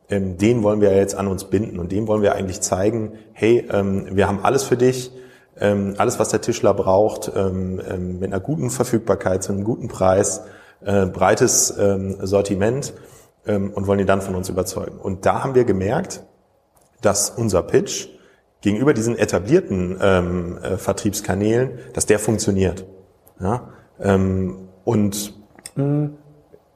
Ähm, den wollen wir jetzt an uns binden und dem wollen wir eigentlich zeigen, hey, ähm, wir haben alles für dich, ähm, alles, was der Tischler braucht, ähm, ähm, mit einer guten Verfügbarkeit, zu einem guten Preis äh, breites ähm, Sortiment ähm, und wollen die dann von uns überzeugen. Und da haben wir gemerkt, dass unser Pitch gegenüber diesen etablierten ähm, äh, Vertriebskanälen, dass der funktioniert. Ja? Ähm, und hm,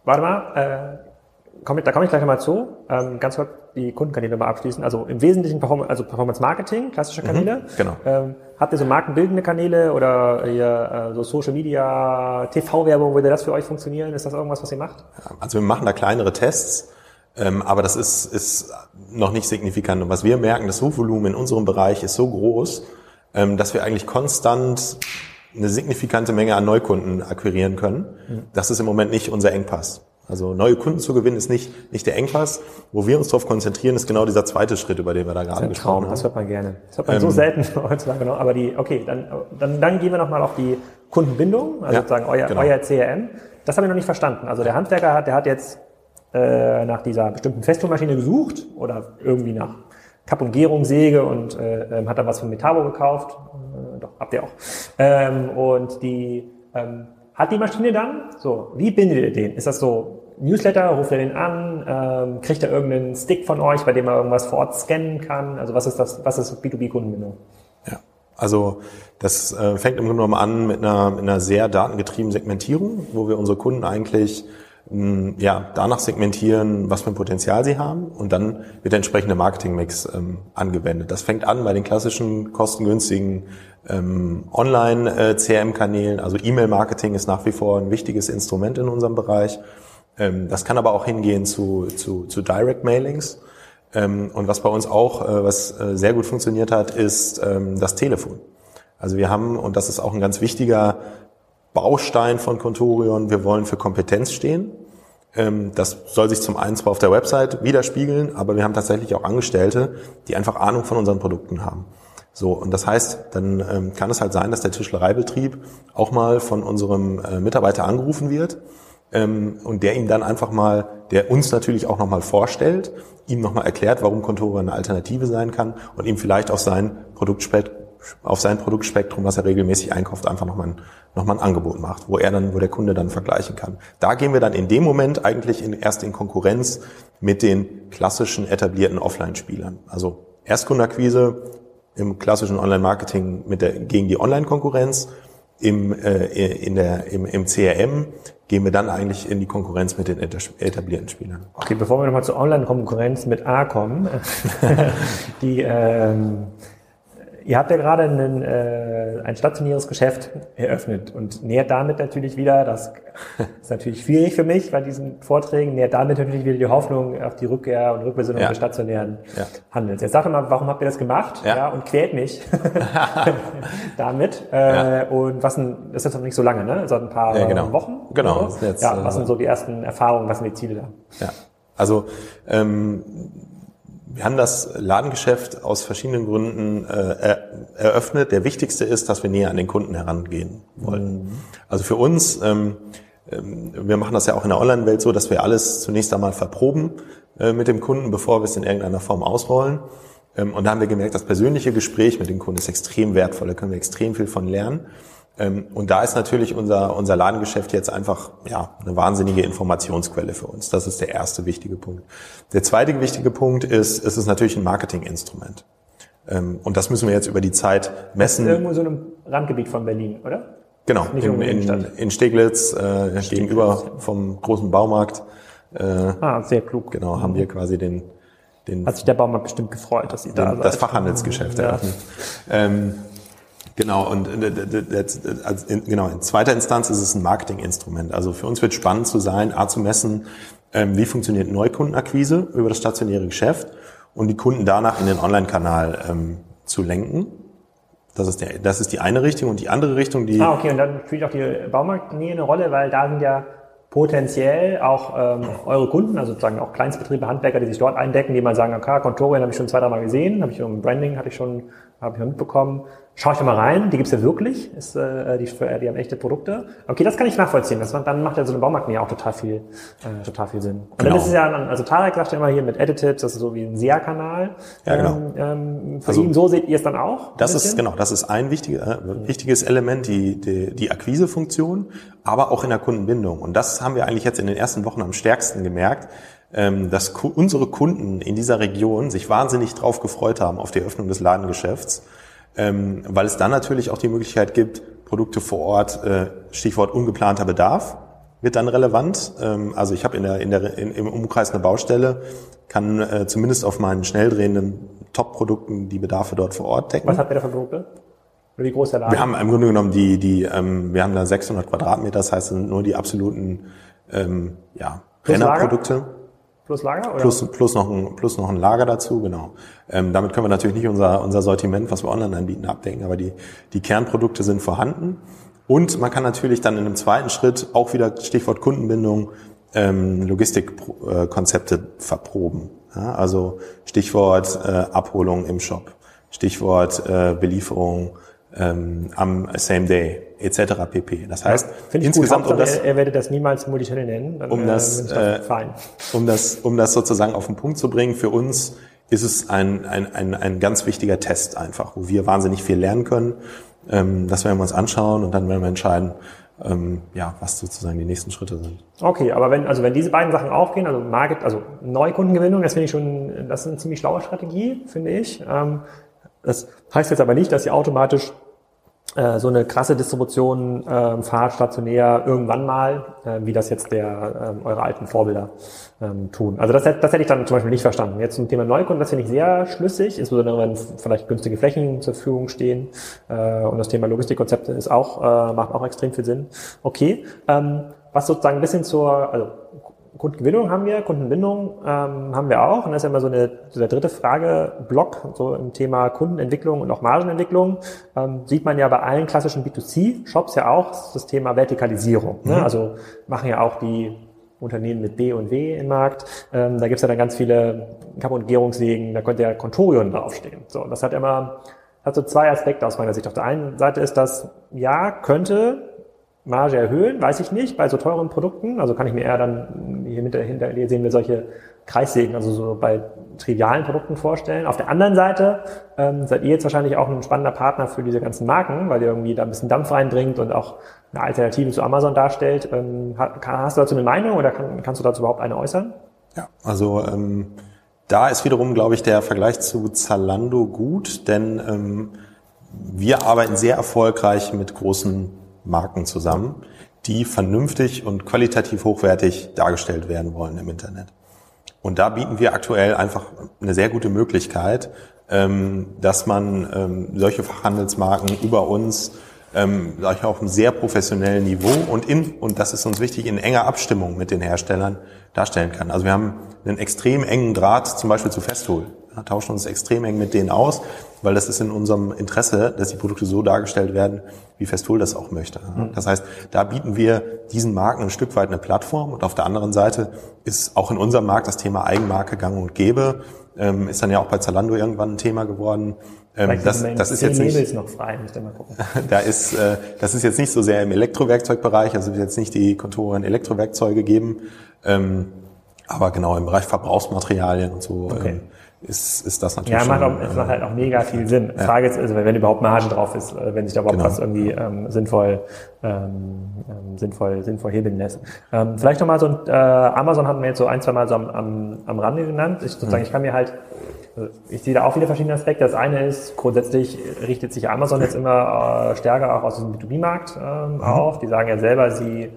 Warte mal, äh, komm, da komme ich gleich nochmal zu. Ähm, ganz kurz die Kundenkanäle mal abschließen. Also im Wesentlichen Performance, also Performance Marketing, klassische mhm, Kanäle. Mhm, genau. Ähm, habt ihr so markenbildende Kanäle oder ihr, äh, so Social Media, TV-Werbung, würde das für euch funktionieren? Ist das irgendwas, was ihr macht? Also wir machen da kleinere Tests. Ähm, aber das ist, ist noch nicht signifikant. Und was wir merken, das Suchvolumen in unserem Bereich ist so groß, ähm, dass wir eigentlich konstant eine signifikante Menge an Neukunden akquirieren können. Mhm. Das ist im Moment nicht unser Engpass. Also neue Kunden zu gewinnen ist nicht, nicht der Engpass. Wo wir uns darauf konzentrieren, ist genau dieser zweite Schritt, über den wir da gerade gesprochen Traum, haben. Das hört man gerne. Das hört man ähm, so selten heutzutage noch. Aber die, okay, dann, dann, dann gehen wir nochmal auf die Kundenbindung, also ja, sozusagen euer, genau. euer CRM. Das habe ich noch nicht verstanden. Also der Handwerker hat, der hat jetzt äh, nach dieser bestimmten Festomaschine gesucht oder irgendwie nach Kapp- und Gärungssäge und äh, ähm, hat dann was von Metabo gekauft. Äh, doch, habt ihr auch. Ähm, und die ähm, hat die Maschine dann, so, wie bindet ihr den? Ist das so Newsletter, ruft er den an, ähm, kriegt er irgendeinen Stick von euch, bei dem er irgendwas vor Ort scannen kann? Also was ist das, was ist B2B-Kundenbindung? Ja, also das äh, fängt im Grunde genommen an mit einer, mit einer sehr datengetriebenen Segmentierung, wo wir unsere Kunden eigentlich mh, ja, danach segmentieren, was für ein Potenzial sie haben und dann wird der entsprechende Marketingmix ähm, angewendet. Das fängt an bei den klassischen kostengünstigen ähm, Online-CRM-Kanälen, also E-Mail-Marketing ist nach wie vor ein wichtiges Instrument in unserem Bereich. Ähm, das kann aber auch hingehen zu, zu, zu Direct-Mailings. Ähm, und was bei uns auch, äh, was äh, sehr gut funktioniert hat, ist ähm, das Telefon. Also wir haben, und das ist auch ein ganz wichtiger Baustein von Contorion, wir wollen für Kompetenz stehen. Ähm, das soll sich zum einen zwar auf der Website widerspiegeln, aber wir haben tatsächlich auch Angestellte, die einfach Ahnung von unseren Produkten haben. So, und das heißt, dann ähm, kann es halt sein, dass der Tischlereibetrieb auch mal von unserem äh, Mitarbeiter angerufen wird ähm, und der ihm dann einfach mal, der uns natürlich auch nochmal vorstellt, ihm nochmal erklärt, warum Contoro eine Alternative sein kann und ihm vielleicht auf sein Produktspektrum auf sein Produktspektrum, was er regelmäßig einkauft, einfach nochmal ein, noch mal ein Angebot macht, wo er dann, wo der Kunde dann vergleichen kann. Da gehen wir dann in dem Moment eigentlich in, erst in Konkurrenz mit den klassischen etablierten Offline-Spielern. Also Erstkundenakquise, im klassischen Online-Marketing mit der, gegen die Online-Konkurrenz. Im, äh, in der, im, Im CRM gehen wir dann eigentlich in die Konkurrenz mit den etablierten Spielern. Okay, bevor wir nochmal zur Online-Konkurrenz mit A kommen, die ähm, Ihr habt ja gerade einen, äh, ein stationäres Geschäft eröffnet und nährt damit natürlich wieder, das ist natürlich schwierig für mich bei diesen Vorträgen, nährt damit natürlich wieder die Hoffnung auf die Rückkehr und Rückbesinnung ja. des stationären ja. Handels. Jetzt sag mal, warum habt ihr das gemacht? Ja. ja und quält mich damit. Äh, Und was sind, das ist jetzt noch nicht so lange, ne? Seit ein paar genau. Wochen. Genau. Jetzt, ja, was äh, sind so die ersten Erfahrungen, was sind die Ziele da? Ja. Also ähm, wir haben das Ladengeschäft aus verschiedenen Gründen äh, eröffnet. Der wichtigste ist, dass wir näher an den Kunden herangehen wollen. Mhm. Also für uns ähm, ähm, wir machen das ja auch in der Online-Welt so, dass wir alles zunächst einmal verproben äh, mit dem Kunden, bevor wir es in irgendeiner Form ausrollen. Ähm, und da haben wir gemerkt, das persönliche Gespräch mit dem Kunden ist extrem wertvoll. Da können wir extrem viel von lernen. Ähm, und da ist natürlich unser, unser Ladengeschäft jetzt einfach ja, eine wahnsinnige Informationsquelle für uns. Das ist der erste wichtige Punkt. Der zweite wichtige Punkt ist, es ist natürlich ein Marketinginstrument. Ähm, und das müssen wir jetzt über die Zeit messen. Irgendwo so einem Randgebiet von Berlin, oder? Genau, in, in, in Steglitz, äh, Steglitz, gegenüber vom großen Baumarkt. Äh, ah, sehr klug. Genau, haben wir quasi den, den. Hat sich der Baumarkt bestimmt gefreut, dass Sie da sind. Das Fachhandelsgeschäft ja. eröffnet. Ähm, Genau, und äh, also genau, in zweiter Instanz ist es ein Marketinginstrument. Also für uns wird spannend zu sein, A zu messen, ähm, wie funktioniert Neukundenakquise über das stationäre Geschäft und die Kunden danach in den Online-Kanal ähm, zu lenken. Das ist, der, das ist die eine Richtung und die andere Richtung, die... Ah, okay, und dann spielt auch die Baumarktnähe eine Rolle, weil da sind ja potenziell auch ähm, eure Kunden, also sozusagen auch Kleinstbetriebe, Handwerker, die sich dort eindecken, die mal sagen, okay, Kontorien habe ich schon zwei, drei Mal gesehen, habe ich im Branding, hatte ich schon, habe ich mitbekommen, Schau ich da mal rein, die gibt's ja wirklich, ist, äh, die, die haben echte Produkte. Okay, das kann ich nachvollziehen. Das, dann macht ja so eine Baumarktnähe auch total viel, äh, total viel Sinn. Und genau. dann ist es ja, also Tarek sagt ja immer hier mit Edited, das ist so wie ein SEA-Kanal. Ja, genau. Ähm, ähm, für also, ihn, so seht ihr es dann auch? Das ist, genau, das ist ein wichtiger, äh, wichtiges Element, die, die, die Akquisefunktion, aber auch in der Kundenbindung. Und das haben wir eigentlich jetzt in den ersten Wochen am stärksten gemerkt, ähm, dass unsere Kunden in dieser Region sich wahnsinnig drauf gefreut haben auf die Öffnung des Ladengeschäfts ähm, weil es dann natürlich auch die Möglichkeit gibt, Produkte vor Ort, äh, Stichwort ungeplanter Bedarf, wird dann relevant. Ähm, also ich habe in der, in der, in, im Umkreis eine Baustelle, kann äh, zumindest auf meinen schnell drehenden Top-Produkten die Bedarfe dort vor Ort decken. Was habt ihr da für Produkte? Oder wie groß der Laden? Wir haben im Grunde genommen die, die ähm, wir haben da 600 Quadratmeter, das heißt, sind nur die absoluten ähm, ja, Rennerprodukte. Plus Lager? Oder? Plus, plus, noch ein, plus noch ein Lager dazu, genau. Ähm, damit können wir natürlich nicht unser, unser Sortiment, was wir online anbieten, abdecken, aber die, die Kernprodukte sind vorhanden. Und man kann natürlich dann in einem zweiten Schritt auch wieder Stichwort Kundenbindung ähm, Logistikkonzepte verproben. Ja, also Stichwort äh, Abholung im Shop, Stichwort äh, Belieferung ähm, am Same Day etc. pp. Das heißt, ja, insgesamt gut, um das, er, er werde das niemals Multichannel nennen, dann, um das, äh, fein. um das, um das sozusagen auf den Punkt zu bringen, für uns ist es ein, ein, ein, ein ganz wichtiger Test einfach, wo wir wahnsinnig viel lernen können. Ähm, das werden wir uns anschauen und dann werden wir entscheiden, ähm, ja, was sozusagen die nächsten Schritte sind. Okay, aber wenn, also wenn diese beiden Sachen aufgehen, also Market, also Neukundengewinnung, das finde ich schon, das ist eine ziemlich schlaue Strategie, finde ich. Ähm, das heißt jetzt aber nicht, dass ihr automatisch äh, so eine krasse Distribution äh, fahrt stationär irgendwann mal, äh, wie das jetzt der äh, eure alten Vorbilder ähm, tun. Also das, das hätte ich dann zum Beispiel nicht verstanden. Jetzt zum Thema Neukunden, das finde ich sehr schlüssig, insbesondere wenn vielleicht günstige Flächen zur Verfügung stehen äh, und das Thema Logistikkonzepte ist auch äh, macht auch extrem viel Sinn. Okay, ähm, was sozusagen ein bisschen zur also Kundengewinnung haben wir, Kundenbindung ähm, haben wir auch. Und das ist ja immer so, eine, so der dritte Frageblock, so im Thema Kundenentwicklung und auch Margenentwicklung. Ähm, sieht man ja bei allen klassischen B2C-Shops ja auch das Thema Vertikalisierung. Ne? Mhm. Ne? Also machen ja auch die Unternehmen mit B und W im Markt. Ähm, da gibt's ja dann ganz viele Kapp- und Gärungswegen, da könnte ja Contorion draufstehen. So, und das hat immer hat so zwei Aspekte aus meiner Sicht. Auf der einen Seite ist das, ja, könnte Marge erhöhen, weiß ich nicht, bei so teuren Produkten. Also kann ich mir eher dann, hier hinter, hinter dir sehen wir solche Kreissägen, also so bei trivialen Produkten vorstellen. Auf der anderen Seite ähm, seid ihr jetzt wahrscheinlich auch ein spannender Partner für diese ganzen Marken, weil ihr irgendwie da ein bisschen Dampf reinbringt und auch eine Alternative zu Amazon darstellt. Ähm, hast du dazu eine Meinung oder kann, kannst du dazu überhaupt eine äußern? Ja, also ähm, da ist wiederum, glaube ich, der Vergleich zu Zalando gut, denn ähm, wir arbeiten sehr erfolgreich mit großen Marken zusammen, die vernünftig und qualitativ hochwertig dargestellt werden wollen im Internet. Und da bieten wir aktuell einfach eine sehr gute Möglichkeit, ähm, dass man ähm, solche Fachhandelsmarken über uns ähm, sag ich, auf einem sehr professionellen Niveau und in, und das ist uns wichtig, in enger Abstimmung mit den Herstellern darstellen kann. Also wir haben einen extrem engen Draht zum Beispiel zu Festool tauschen uns extrem eng mit denen aus, weil das ist in unserem Interesse, dass die Produkte so dargestellt werden, wie Festool das auch möchte. Mhm. Das heißt, da bieten wir diesen Marken ein Stück weit eine Plattform und auf der anderen Seite ist auch in unserem Markt das Thema Eigenmarke gang und gäbe, ähm, ist dann ja auch bei Zalando irgendwann ein Thema geworden. Ähm, das, das ist jetzt nicht, noch frei, müsst ihr mal gucken. da ist, äh, das ist jetzt nicht so sehr im Elektrowerkzeugbereich, also wird jetzt nicht die Konturen Elektrowerkzeuge geben, ähm, aber genau im Bereich Verbrauchsmaterialien und so okay. ähm, ist, ist das natürlich. Ja, macht auch, es macht halt auch mega viel Sinn. Ja. Frage ist, also wenn überhaupt Marge drauf ist, äh, wenn sich da überhaupt genau. was irgendwie ähm, sinnvoll, ähm, ähm, sinnvoll, sinnvoll hebeln lässt. Ähm, vielleicht nochmal so ein, äh, Amazon hatten wir jetzt so ein, zwei Mal so am, am, am Rande genannt. Ich sozusagen, mhm. ich kann mir halt also ich sehe da auch wieder verschiedene Aspekte. Das eine ist, grundsätzlich richtet sich Amazon jetzt immer äh, stärker auch aus dem B2B-Markt ähm, mhm. auf. Die sagen ja selber, sie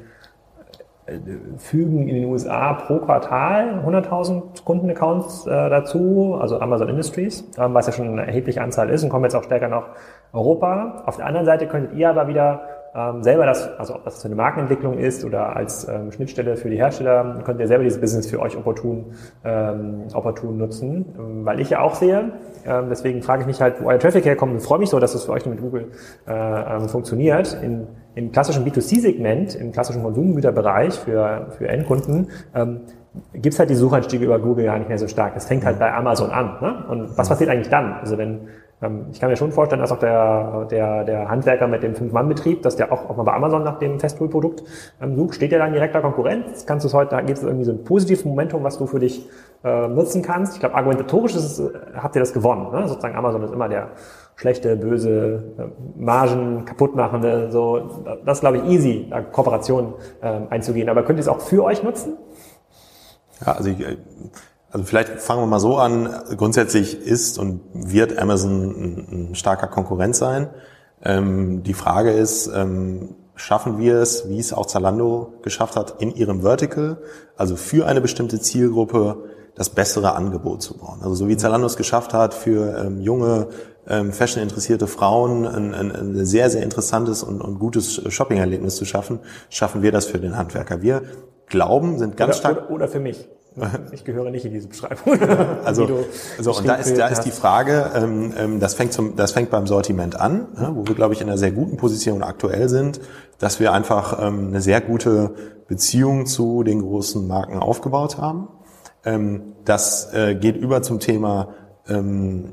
fügen in den USA pro Quartal 100.000 Kundenaccounts äh, dazu, also Amazon Industries, ähm, was ja schon eine erhebliche Anzahl ist und kommen jetzt auch stärker nach Europa. Auf der anderen Seite könntet ihr aber wieder ähm, selber das, also ob das eine Markenentwicklung ist oder als ähm, Schnittstelle für die Hersteller, könnt ihr selber dieses Business für euch opportun, ähm, opportun nutzen, weil ich ja auch sehe, ähm, deswegen frage ich mich halt, wo euer Traffic herkommt Ich freue mich so, dass das für euch mit Google äh, ähm, funktioniert. In, Im klassischen B2C-Segment, im klassischen Konsumgüterbereich für, für Endkunden, ähm, gibt es halt die Suchanstiege über Google gar nicht mehr so stark. Das fängt halt bei Amazon an. Ne? Und was passiert eigentlich dann? Also wenn ähm, ich kann mir schon vorstellen, dass auch der, der, der Handwerker mit dem Fünf-Mann-Betrieb, dass der auch, auch mal bei Amazon nach dem Festtool-Produkt ähm, sucht, steht der dann direkter Konkurrenz? Kannst du es heute, da gibt es irgendwie so ein positives Momentum, was du für dich äh, nutzen kannst. Ich glaube, argumentatorisch ist es, habt ihr das gewonnen. Ne? Sozusagen Amazon ist immer der schlechte, böse, äh, Margen kaputtmachende, so, das ist, glaube ich, easy, da Kooperationen äh, einzugehen. Aber könnt ihr es auch für euch nutzen? Ja, also ich, äh, also vielleicht fangen wir mal so an. Grundsätzlich ist und wird Amazon ein, ein starker Konkurrent sein. Ähm, die Frage ist, ähm, schaffen wir es, wie es auch Zalando geschafft hat, in ihrem Vertical, also für eine bestimmte Zielgruppe, das bessere Angebot zu bauen. Also so wie Zalando es geschafft hat, für ähm, junge, ähm, fashion-interessierte Frauen ein, ein, ein, sehr, sehr interessantes und, und gutes Shopping-Erlebnis zu schaffen, schaffen wir das für den Handwerker. Wir glauben, sind ganz oder, stark... Oder, oder für mich. Ich gehöre nicht in diese Beschreibung. also, also und da ist, da ist die Frage, ähm, ähm, das fängt zum, das fängt beim Sortiment an, ja, wo wir glaube ich in einer sehr guten Position aktuell sind, dass wir einfach ähm, eine sehr gute Beziehung zu den großen Marken aufgebaut haben. Ähm, das äh, geht über zum Thema ähm,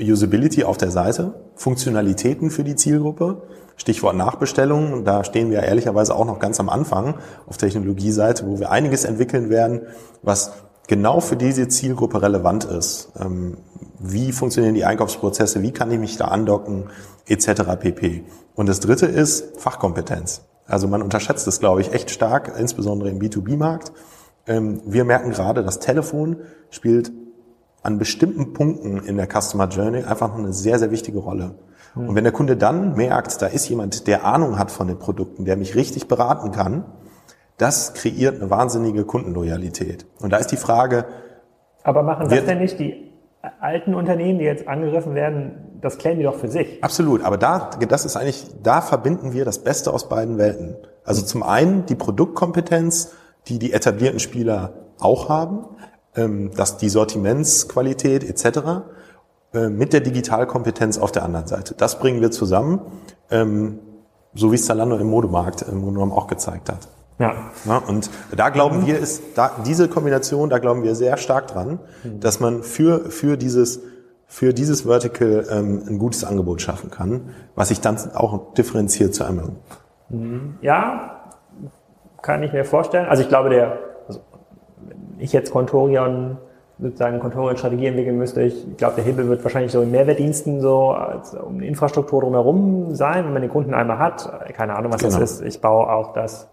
Usability auf der Seite, Funktionalitäten für die Zielgruppe. Stichwort Nachbestellung, da stehen wir ehrlicherweise auch noch ganz am Anfang auf Technologieseite, wo wir einiges entwickeln werden, was genau für diese Zielgruppe relevant ist. Ähm, wie funktionieren die Einkaufsprozesse, wie kann ich mich da andocken, etc. pp. Und das dritte ist Fachkompetenz. Also man unterschätzt es, glaube ich, echt stark, insbesondere im B2B-Markt. Ähm, wir merken gerade, das Telefon spielt an bestimmten Punkten in der Customer Journey einfach noch eine sehr, sehr wichtige Rolle. Und wenn der Kunde dann merkt, da ist jemand, der Ahnung hat von den Produkten, der mich richtig beraten kann, das kreiert eine wahnsinnige Kundenloyalität. Und da ist die Frage. Aber machen das denn nicht die alten Unternehmen, die jetzt angegriffen werden, das klären die doch für sich. Absolut, aber da, das ist eigentlich, da verbinden wir das Beste aus beiden Welten. Also zum einen die Produktkompetenz, die die etablierten Spieler auch haben, dass die Sortimentsqualität etc. Äh, mit der Digitalkompetenz auf der anderen Seite. Das bringen wir zusammen, ähm, so wie es Zalando im Modemarkt im Grunde genommen auch gezeigt hat. Ja. ja. Und da glauben wir, ist da, diese Kombination, da glauben wir sehr stark dran, mhm. dass man für, für dieses, für dieses Vertical ähm, ein gutes Angebot schaffen kann, was sich dann auch differenziert zu Amazon. Mhm. Ja, kann ich mir vorstellen. Also ich glaube, der, ich jetzt Contorion sozusagen Controlling-Strategie entwickeln müsste. Ich glaube, der Hebel wird wahrscheinlich so in Mehrwertdiensten so als, um Infrastruktur drumherum sein, wenn man den Kunden einmal hat. Keine Ahnung, was genau. das ist. Ich baue auch das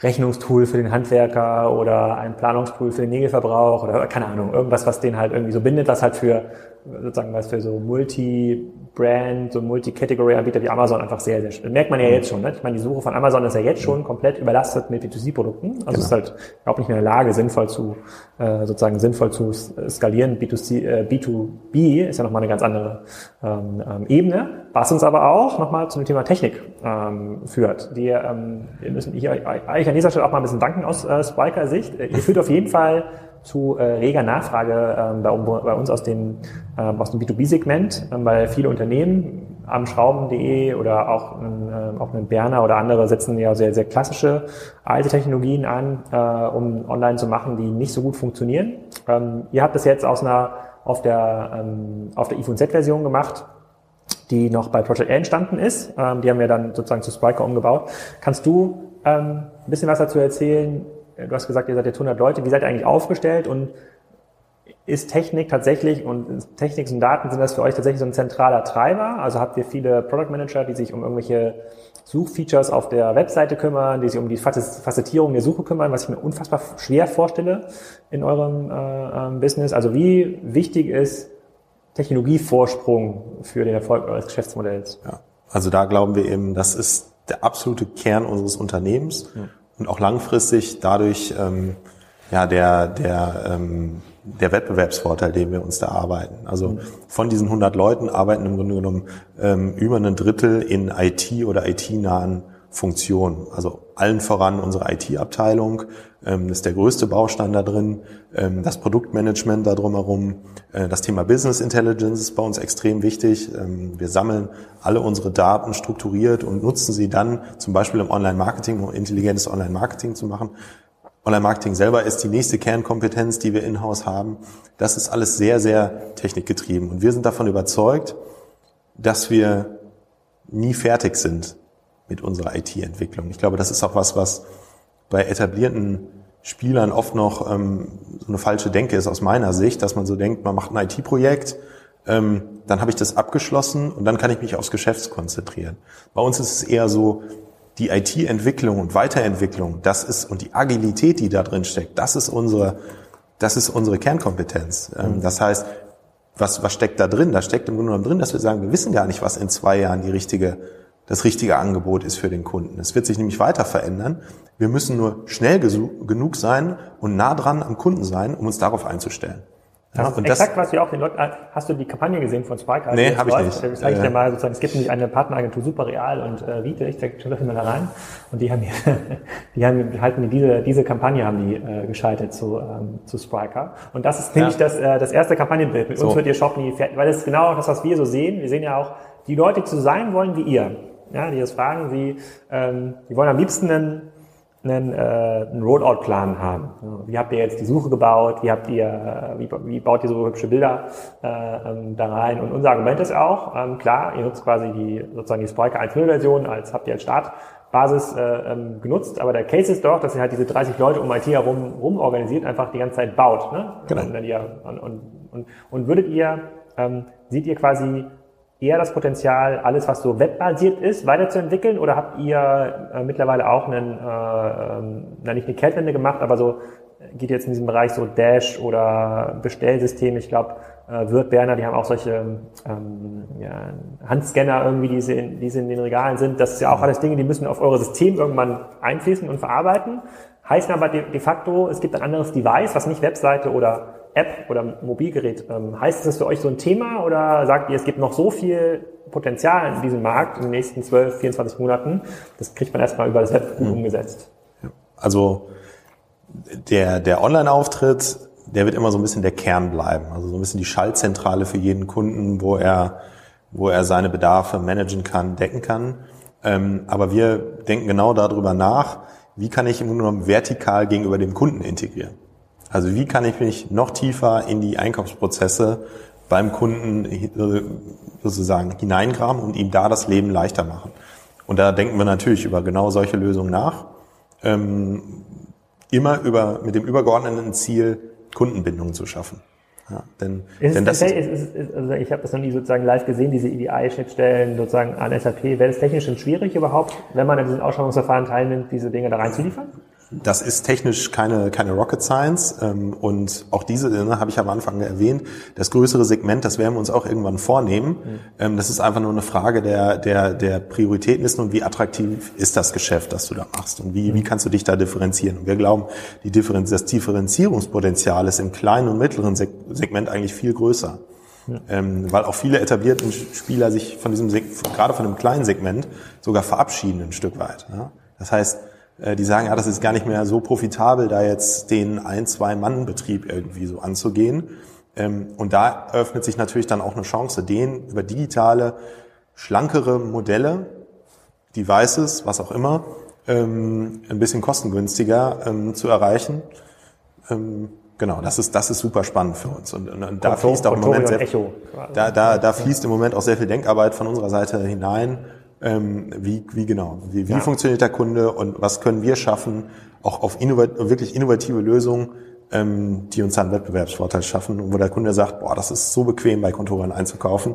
Rechnungstool für den Handwerker oder ein Planungstool für den Nägelverbrauch oder keine Ahnung, irgendwas, was den halt irgendwie so bindet, was halt für sozusagen was für so Multi-Brand, so Multi-Category-Anbieter wie Amazon einfach sehr, sehr schön. Merkt man ja jetzt schon. Ne? Ich meine, die Suche von Amazon ist ja jetzt schon komplett überlastet mit B2C-Produkten. Also genau. ist halt überhaupt nicht mehr in der Lage, sinnvoll zu äh, sozusagen sinnvoll zu skalieren. B2C, äh, B2B ist ja nochmal eine ganz andere ähm, ähm, Ebene, was uns aber auch nochmal zum Thema Technik ähm, führt. Die, ähm, wir müssen ich, eigentlich an dieser Stelle auch mal ein bisschen danken aus äh, Spiker-Sicht. Ihr führt auf jeden Fall zu äh, reger Nachfrage äh, bei, bei, uns aus dem, äh, aus dem B2B-Segment, äh, weil viele Unternehmen am Schrauben.de oder auch, äh, auch ein Berner oder andere setzen ja sehr, sehr klassische alte Technologien an, äh, um online zu machen, die nicht so gut funktionieren. Ähm, ihr habt das jetzt aus einer auf der, ähm, auf der iPhone Z-Version gemacht die noch bei Project A entstanden ist. Ähm, die haben wir dann sozusagen zu Spriker umgebaut. Kannst du ähm, ein bisschen was dazu erzählen? Du hast gesagt, ihr seid jetzt 100 Leute. Wie seid ihr eigentlich aufgestellt und ist Technik tatsächlich und Technik und Daten sind das für euch tatsächlich so ein zentraler Treiber? Also habt ihr viele Product Manager, die sich um irgendwelche Suchfeatures auf der Webseite kümmern, die sich um die Facettierung der Suche kümmern, was ich mir unfassbar schwer vorstelle in eurem äh, ähm, Business. Also wie wichtig ist Technologievorsprung für den Erfolg eures Geschäftsmodells? Ja, also da glauben wir eben, das ist der absolute Kern unseres Unternehmens ja. Und auch langfristig dadurch ähm, ja der der ähm, der Wettbewerbsvorteil, den wir uns da arbeiten. Also von diesen 100 Leuten arbeiten im Grunde genommen ähm, über ein Drittel in IT oder IT-nahen Funktionen. Also allen voran unsere IT-Abteilung, ähm, ist der größte Baustein da drin, ähm, das Produktmanagement da drumherum, äh, das Thema Business Intelligence ist bei uns extrem wichtig. Ähm, wir sammeln alle unsere Daten strukturiert und nutzen sie dann zum Beispiel im Online-Marketing, um intelligentes Online-Marketing zu machen. Online-Marketing selber ist die nächste Kernkompetenz, die wir in-house haben. Das ist alles sehr, sehr technikgetrieben. Und wir sind davon überzeugt, dass wir nie fertig sind mit unserer IT-Entwicklung. Ich glaube, das ist auch was, was bei etablierten Spielern oft noch ähm, so eine falsche Denke ist aus meiner Sicht, dass man so denkt, man macht ein IT-Projekt, ähm, dann habe ich das abgeschlossen und dann kann ich mich aufs Geschäft konzentrieren. Bei uns ist es eher so, die IT-Entwicklung und Weiterentwicklung, das ist, und die Agilität, die da drin steckt, das ist unsere, das ist unsere Kernkompetenz. Ähm, mhm. Das heißt, was, was steckt da drin? Da steckt im Grunde genommen drin, dass wir sagen, wir wissen gar nicht, was in zwei Jahren die richtige, das richtige Angebot ist für den Kunden. Es wird sich nämlich weiter verändern. Wir müssen nur schnell genug sein und nah dran am Kunden sein, um uns darauf einzustellen. Das ja, und exakt, das, was wir auch den Leuten, äh, hast du die Kampagne gesehen von Spike? Also nee, habe ich nicht. Das zeige ich dir mal sozusagen, es gibt nämlich eine Partneragentur Super Real und äh, Rite, ich zeige schon mal da rein. Und die haben hier, die haben halten diese, diese Kampagne haben die äh, geschaltet zu, ähm, zu Spriker. Und das ist nämlich ja. das, äh, das erste Kampagnenbild. Mit so. uns wird ihr Shop nie fertig, weil das ist genau das, was wir so sehen. Wir sehen ja auch, die Leute, die so sein wollen wie ihr, ja, die das fragen, sie, ähm, die wollen am liebsten einen einen, äh, einen Rollout-Plan haben. Wie habt ihr jetzt die Suche gebaut? Wie habt ihr, äh, wie, wie baut ihr so hübsche Bilder äh, ähm, da rein? Und unser Argument ist auch, ähm, klar, ihr nutzt quasi die sozusagen die Spriker 1.0-Version als habt ihr als Startbasis äh, ähm, genutzt, aber der Case ist doch, dass ihr halt diese 30 Leute um IT herum rum organisiert, einfach die ganze Zeit baut. Ne? Genau. Und, und, und, und würdet ihr, ähm, seht ihr quasi eher das Potenzial, alles, was so webbasiert ist, weiterzuentwickeln? Oder habt ihr äh, mittlerweile auch einen, äh, ähm, na nicht eine Kehrtwende gemacht, aber so geht jetzt in diesem Bereich so Dash oder Bestellsystem, ich glaube, äh, Wirt Berner, die haben auch solche ähm, ja, Handscanner irgendwie, die, sie in, die sie in den Regalen sind. Das ist ja auch alles Dinge, die müssen auf eure System irgendwann einfließen und verarbeiten. Heißen aber de, de facto, es gibt ein anderes Device, was nicht Webseite oder App oder Mobilgerät. Ähm, heißt das für euch so ein Thema oder sagt ihr, es gibt noch so viel Potenzial in diesem Markt in den nächsten 12, 24 Monaten, das kriegt man erstmal über das Web gut mhm. umgesetzt? Also der, der Online-Auftritt, der wird immer so ein bisschen der Kern bleiben. Also so ein bisschen die Schaltzentrale für jeden Kunden, wo er, wo er seine Bedarfe managen kann, decken kann. Ähm, aber wir denken genau darüber nach, wie kann ich im Grunde genommen vertikal gegenüber dem Kunden integrieren. Also wie kann ich mich noch tiefer in die Einkaufsprozesse beim Kunden sozusagen hineingraben und ihm da das Leben leichter machen. Und da denken wir natürlich über genau solche Lösungen nach. Ähm, immer über, mit dem übergeordneten Ziel, Kundenbindung zu schaffen. Ja, denn, ist denn das ist, ist, ist, also ich habe das noch nie sozusagen live gesehen, diese EDI-Schnittstellen sozusagen an SAP. Wäre es technisch schon schwierig überhaupt, wenn man an diesen Ausschreibungsverfahren teilnimmt, diese Dinge da reinzuliefern? Das ist technisch keine, keine Rocket Science ähm, und auch diese ne, habe ich am Anfang erwähnt. Das größere Segment, das werden wir uns auch irgendwann vornehmen. Mhm. Ähm, das ist einfach nur eine Frage der, der, der Prioritäten ist und wie attraktiv ist das Geschäft, das du da machst und wie, mhm. wie kannst du dich da differenzieren. Und wir glauben, die Differenz, das Differenzierungspotenzial ist im kleinen und mittleren Segment eigentlich viel größer. Ja. Ähm, weil auch viele etablierten Spieler sich von diesem, gerade von dem kleinen Segment sogar verabschieden ein Stück weit. Ja? Das heißt, die sagen, ja, das ist gar nicht mehr so profitabel, da jetzt den ein, zwei Mann-Betrieb irgendwie so anzugehen. Ähm, und da eröffnet sich natürlich dann auch eine Chance, den über digitale, schlankere Modelle, Devices, was auch immer, ähm, ein bisschen kostengünstiger ähm, zu erreichen. Genau, das ist, das ist super spannend für uns. Und, und, und da fließt auch im Moment sehr, Echo. da, da, da fließt im Moment auch sehr viel Denkarbeit von unserer Seite hinein. Ähm, wie, wie genau, wie, wie ja. funktioniert der Kunde und was können wir schaffen, auch auf innovat wirklich innovative Lösungen, ähm, die uns dann Wettbewerbsvorteil schaffen und wo der Kunde sagt, boah, das ist so bequem bei Kontoren einzukaufen.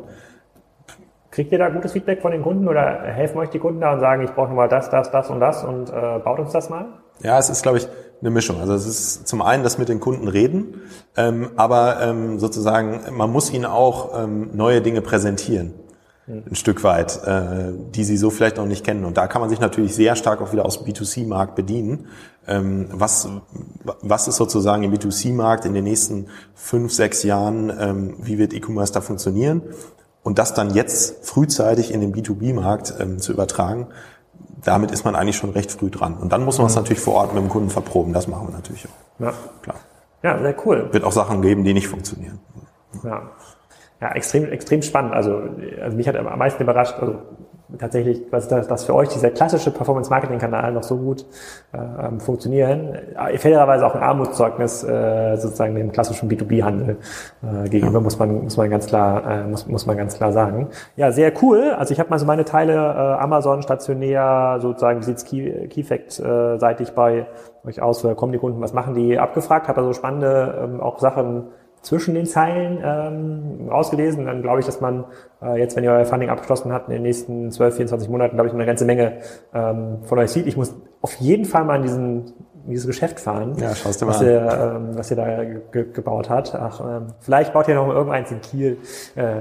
Kriegt ihr da gutes Feedback von den Kunden oder helfen euch die Kunden da und sagen, ich brauche nochmal das, das, das und das und äh, baut uns das mal? Ja, es ist, glaube ich, eine Mischung. Also es ist zum einen das mit den Kunden reden, ähm, aber ähm, sozusagen man muss ihnen auch ähm, neue Dinge präsentieren. Ein Stück weit, äh, die sie so vielleicht noch nicht kennen. Und da kann man sich natürlich sehr stark auch wieder aus dem B2C-Markt bedienen. Ähm, was, was ist sozusagen im B2C-Markt in den nächsten fünf, sechs Jahren, ähm, wie wird E-Commerce da funktionieren? Und das dann jetzt frühzeitig in den B2B-Markt ähm, zu übertragen, damit ist man eigentlich schon recht früh dran. Und dann muss man es mhm. natürlich vor Ort mit dem Kunden verproben. Das machen wir natürlich auch. Ja, klar. Ja, sehr cool. Wird auch Sachen geben, die nicht funktionieren. Ja, ja extrem, extrem spannend. Also, also mich hat am meisten überrascht, also tatsächlich, was das, das für euch dieser klassische Performance-Marketing-Kanal noch so gut äh, ähm, funktionieren. Äh, fairerweise auch ein Armutszeugnis äh, sozusagen dem klassischen B2B-Handel äh, gegenüber, ja. muss man muss man ganz klar äh, muss, muss man ganz klar sagen. Ja, sehr cool. Also ich habe mal so meine Teile äh, Amazon stationär sozusagen wie sieht's Key, Keyfact äh, seitig bei euch aus, woher kommen die Kunden, was machen die, abgefragt, habe also spannende ähm, auch Sachen zwischen den Zeilen ähm, rausgelesen. Dann glaube ich, dass man äh, jetzt, wenn ihr euer Funding abgeschlossen habt, in den nächsten 12, 24 Monaten, glaube ich, eine ganze Menge ähm, von euch sieht. Ich muss auf jeden Fall mal in diesen dieses Geschäft fahren, ja, schaust du mal was. Ihr, ähm, was ihr da ge gebaut hat. Ach, ähm, vielleicht baut ihr noch irgendeins in Kiel. Äh, äh,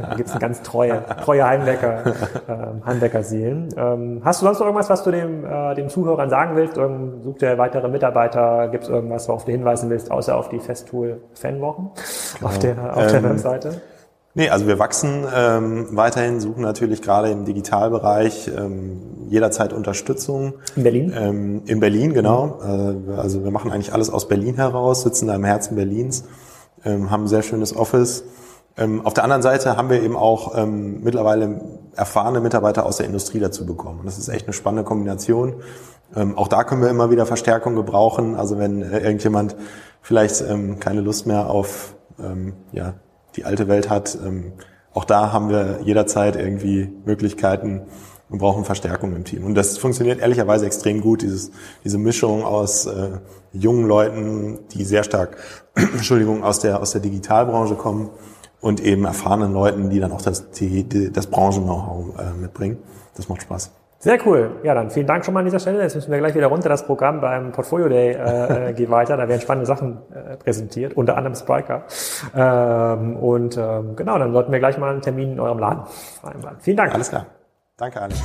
da gibt's eine ganz treue, treue Heimwecker, äh, Heimweckerseelen. Ähm, hast du sonst noch irgendwas, was du dem, äh, den Zuhörern sagen willst? Irgend, sucht ihr weitere Mitarbeiter? Gibt's irgendwas, worauf du hinweisen willst, außer auf die Festool Fanwochen genau. auf der, auf der ähm, Webseite? Nee, also wir wachsen ähm, weiterhin, suchen natürlich gerade im Digitalbereich ähm, jederzeit Unterstützung. In Berlin? Ähm, in Berlin, genau. Mhm. Äh, also wir machen eigentlich alles aus Berlin heraus, sitzen da im Herzen Berlins, ähm, haben ein sehr schönes Office. Ähm, auf der anderen Seite haben wir eben auch ähm, mittlerweile erfahrene Mitarbeiter aus der Industrie dazu bekommen. Und das ist echt eine spannende Kombination. Ähm, auch da können wir immer wieder Verstärkung gebrauchen. Also wenn äh, irgendjemand vielleicht ähm, keine Lust mehr auf ähm, ja, die alte Welt hat. Ähm, auch da haben wir jederzeit irgendwie Möglichkeiten und brauchen Verstärkung im Team. Und das funktioniert ehrlicherweise extrem gut, dieses, diese Mischung aus äh, jungen Leuten, die sehr stark, Entschuldigung, aus der, aus der Digitalbranche kommen und eben erfahrenen Leuten, die dann auch das, die, das Branchen-Know-how äh, mitbringen. Das macht Spaß. Sehr cool. Ja, dann vielen Dank schon mal an dieser Stelle. Jetzt müssen wir gleich wieder runter. Das Programm beim Portfolio Day äh, äh geht weiter. Da werden spannende Sachen äh, präsentiert, unter anderem Spriker. Ähm, und ähm, genau, dann sollten wir gleich mal einen Termin in eurem Laden vereinbaren. Vielen Dank. Alles klar. Danke, Alex.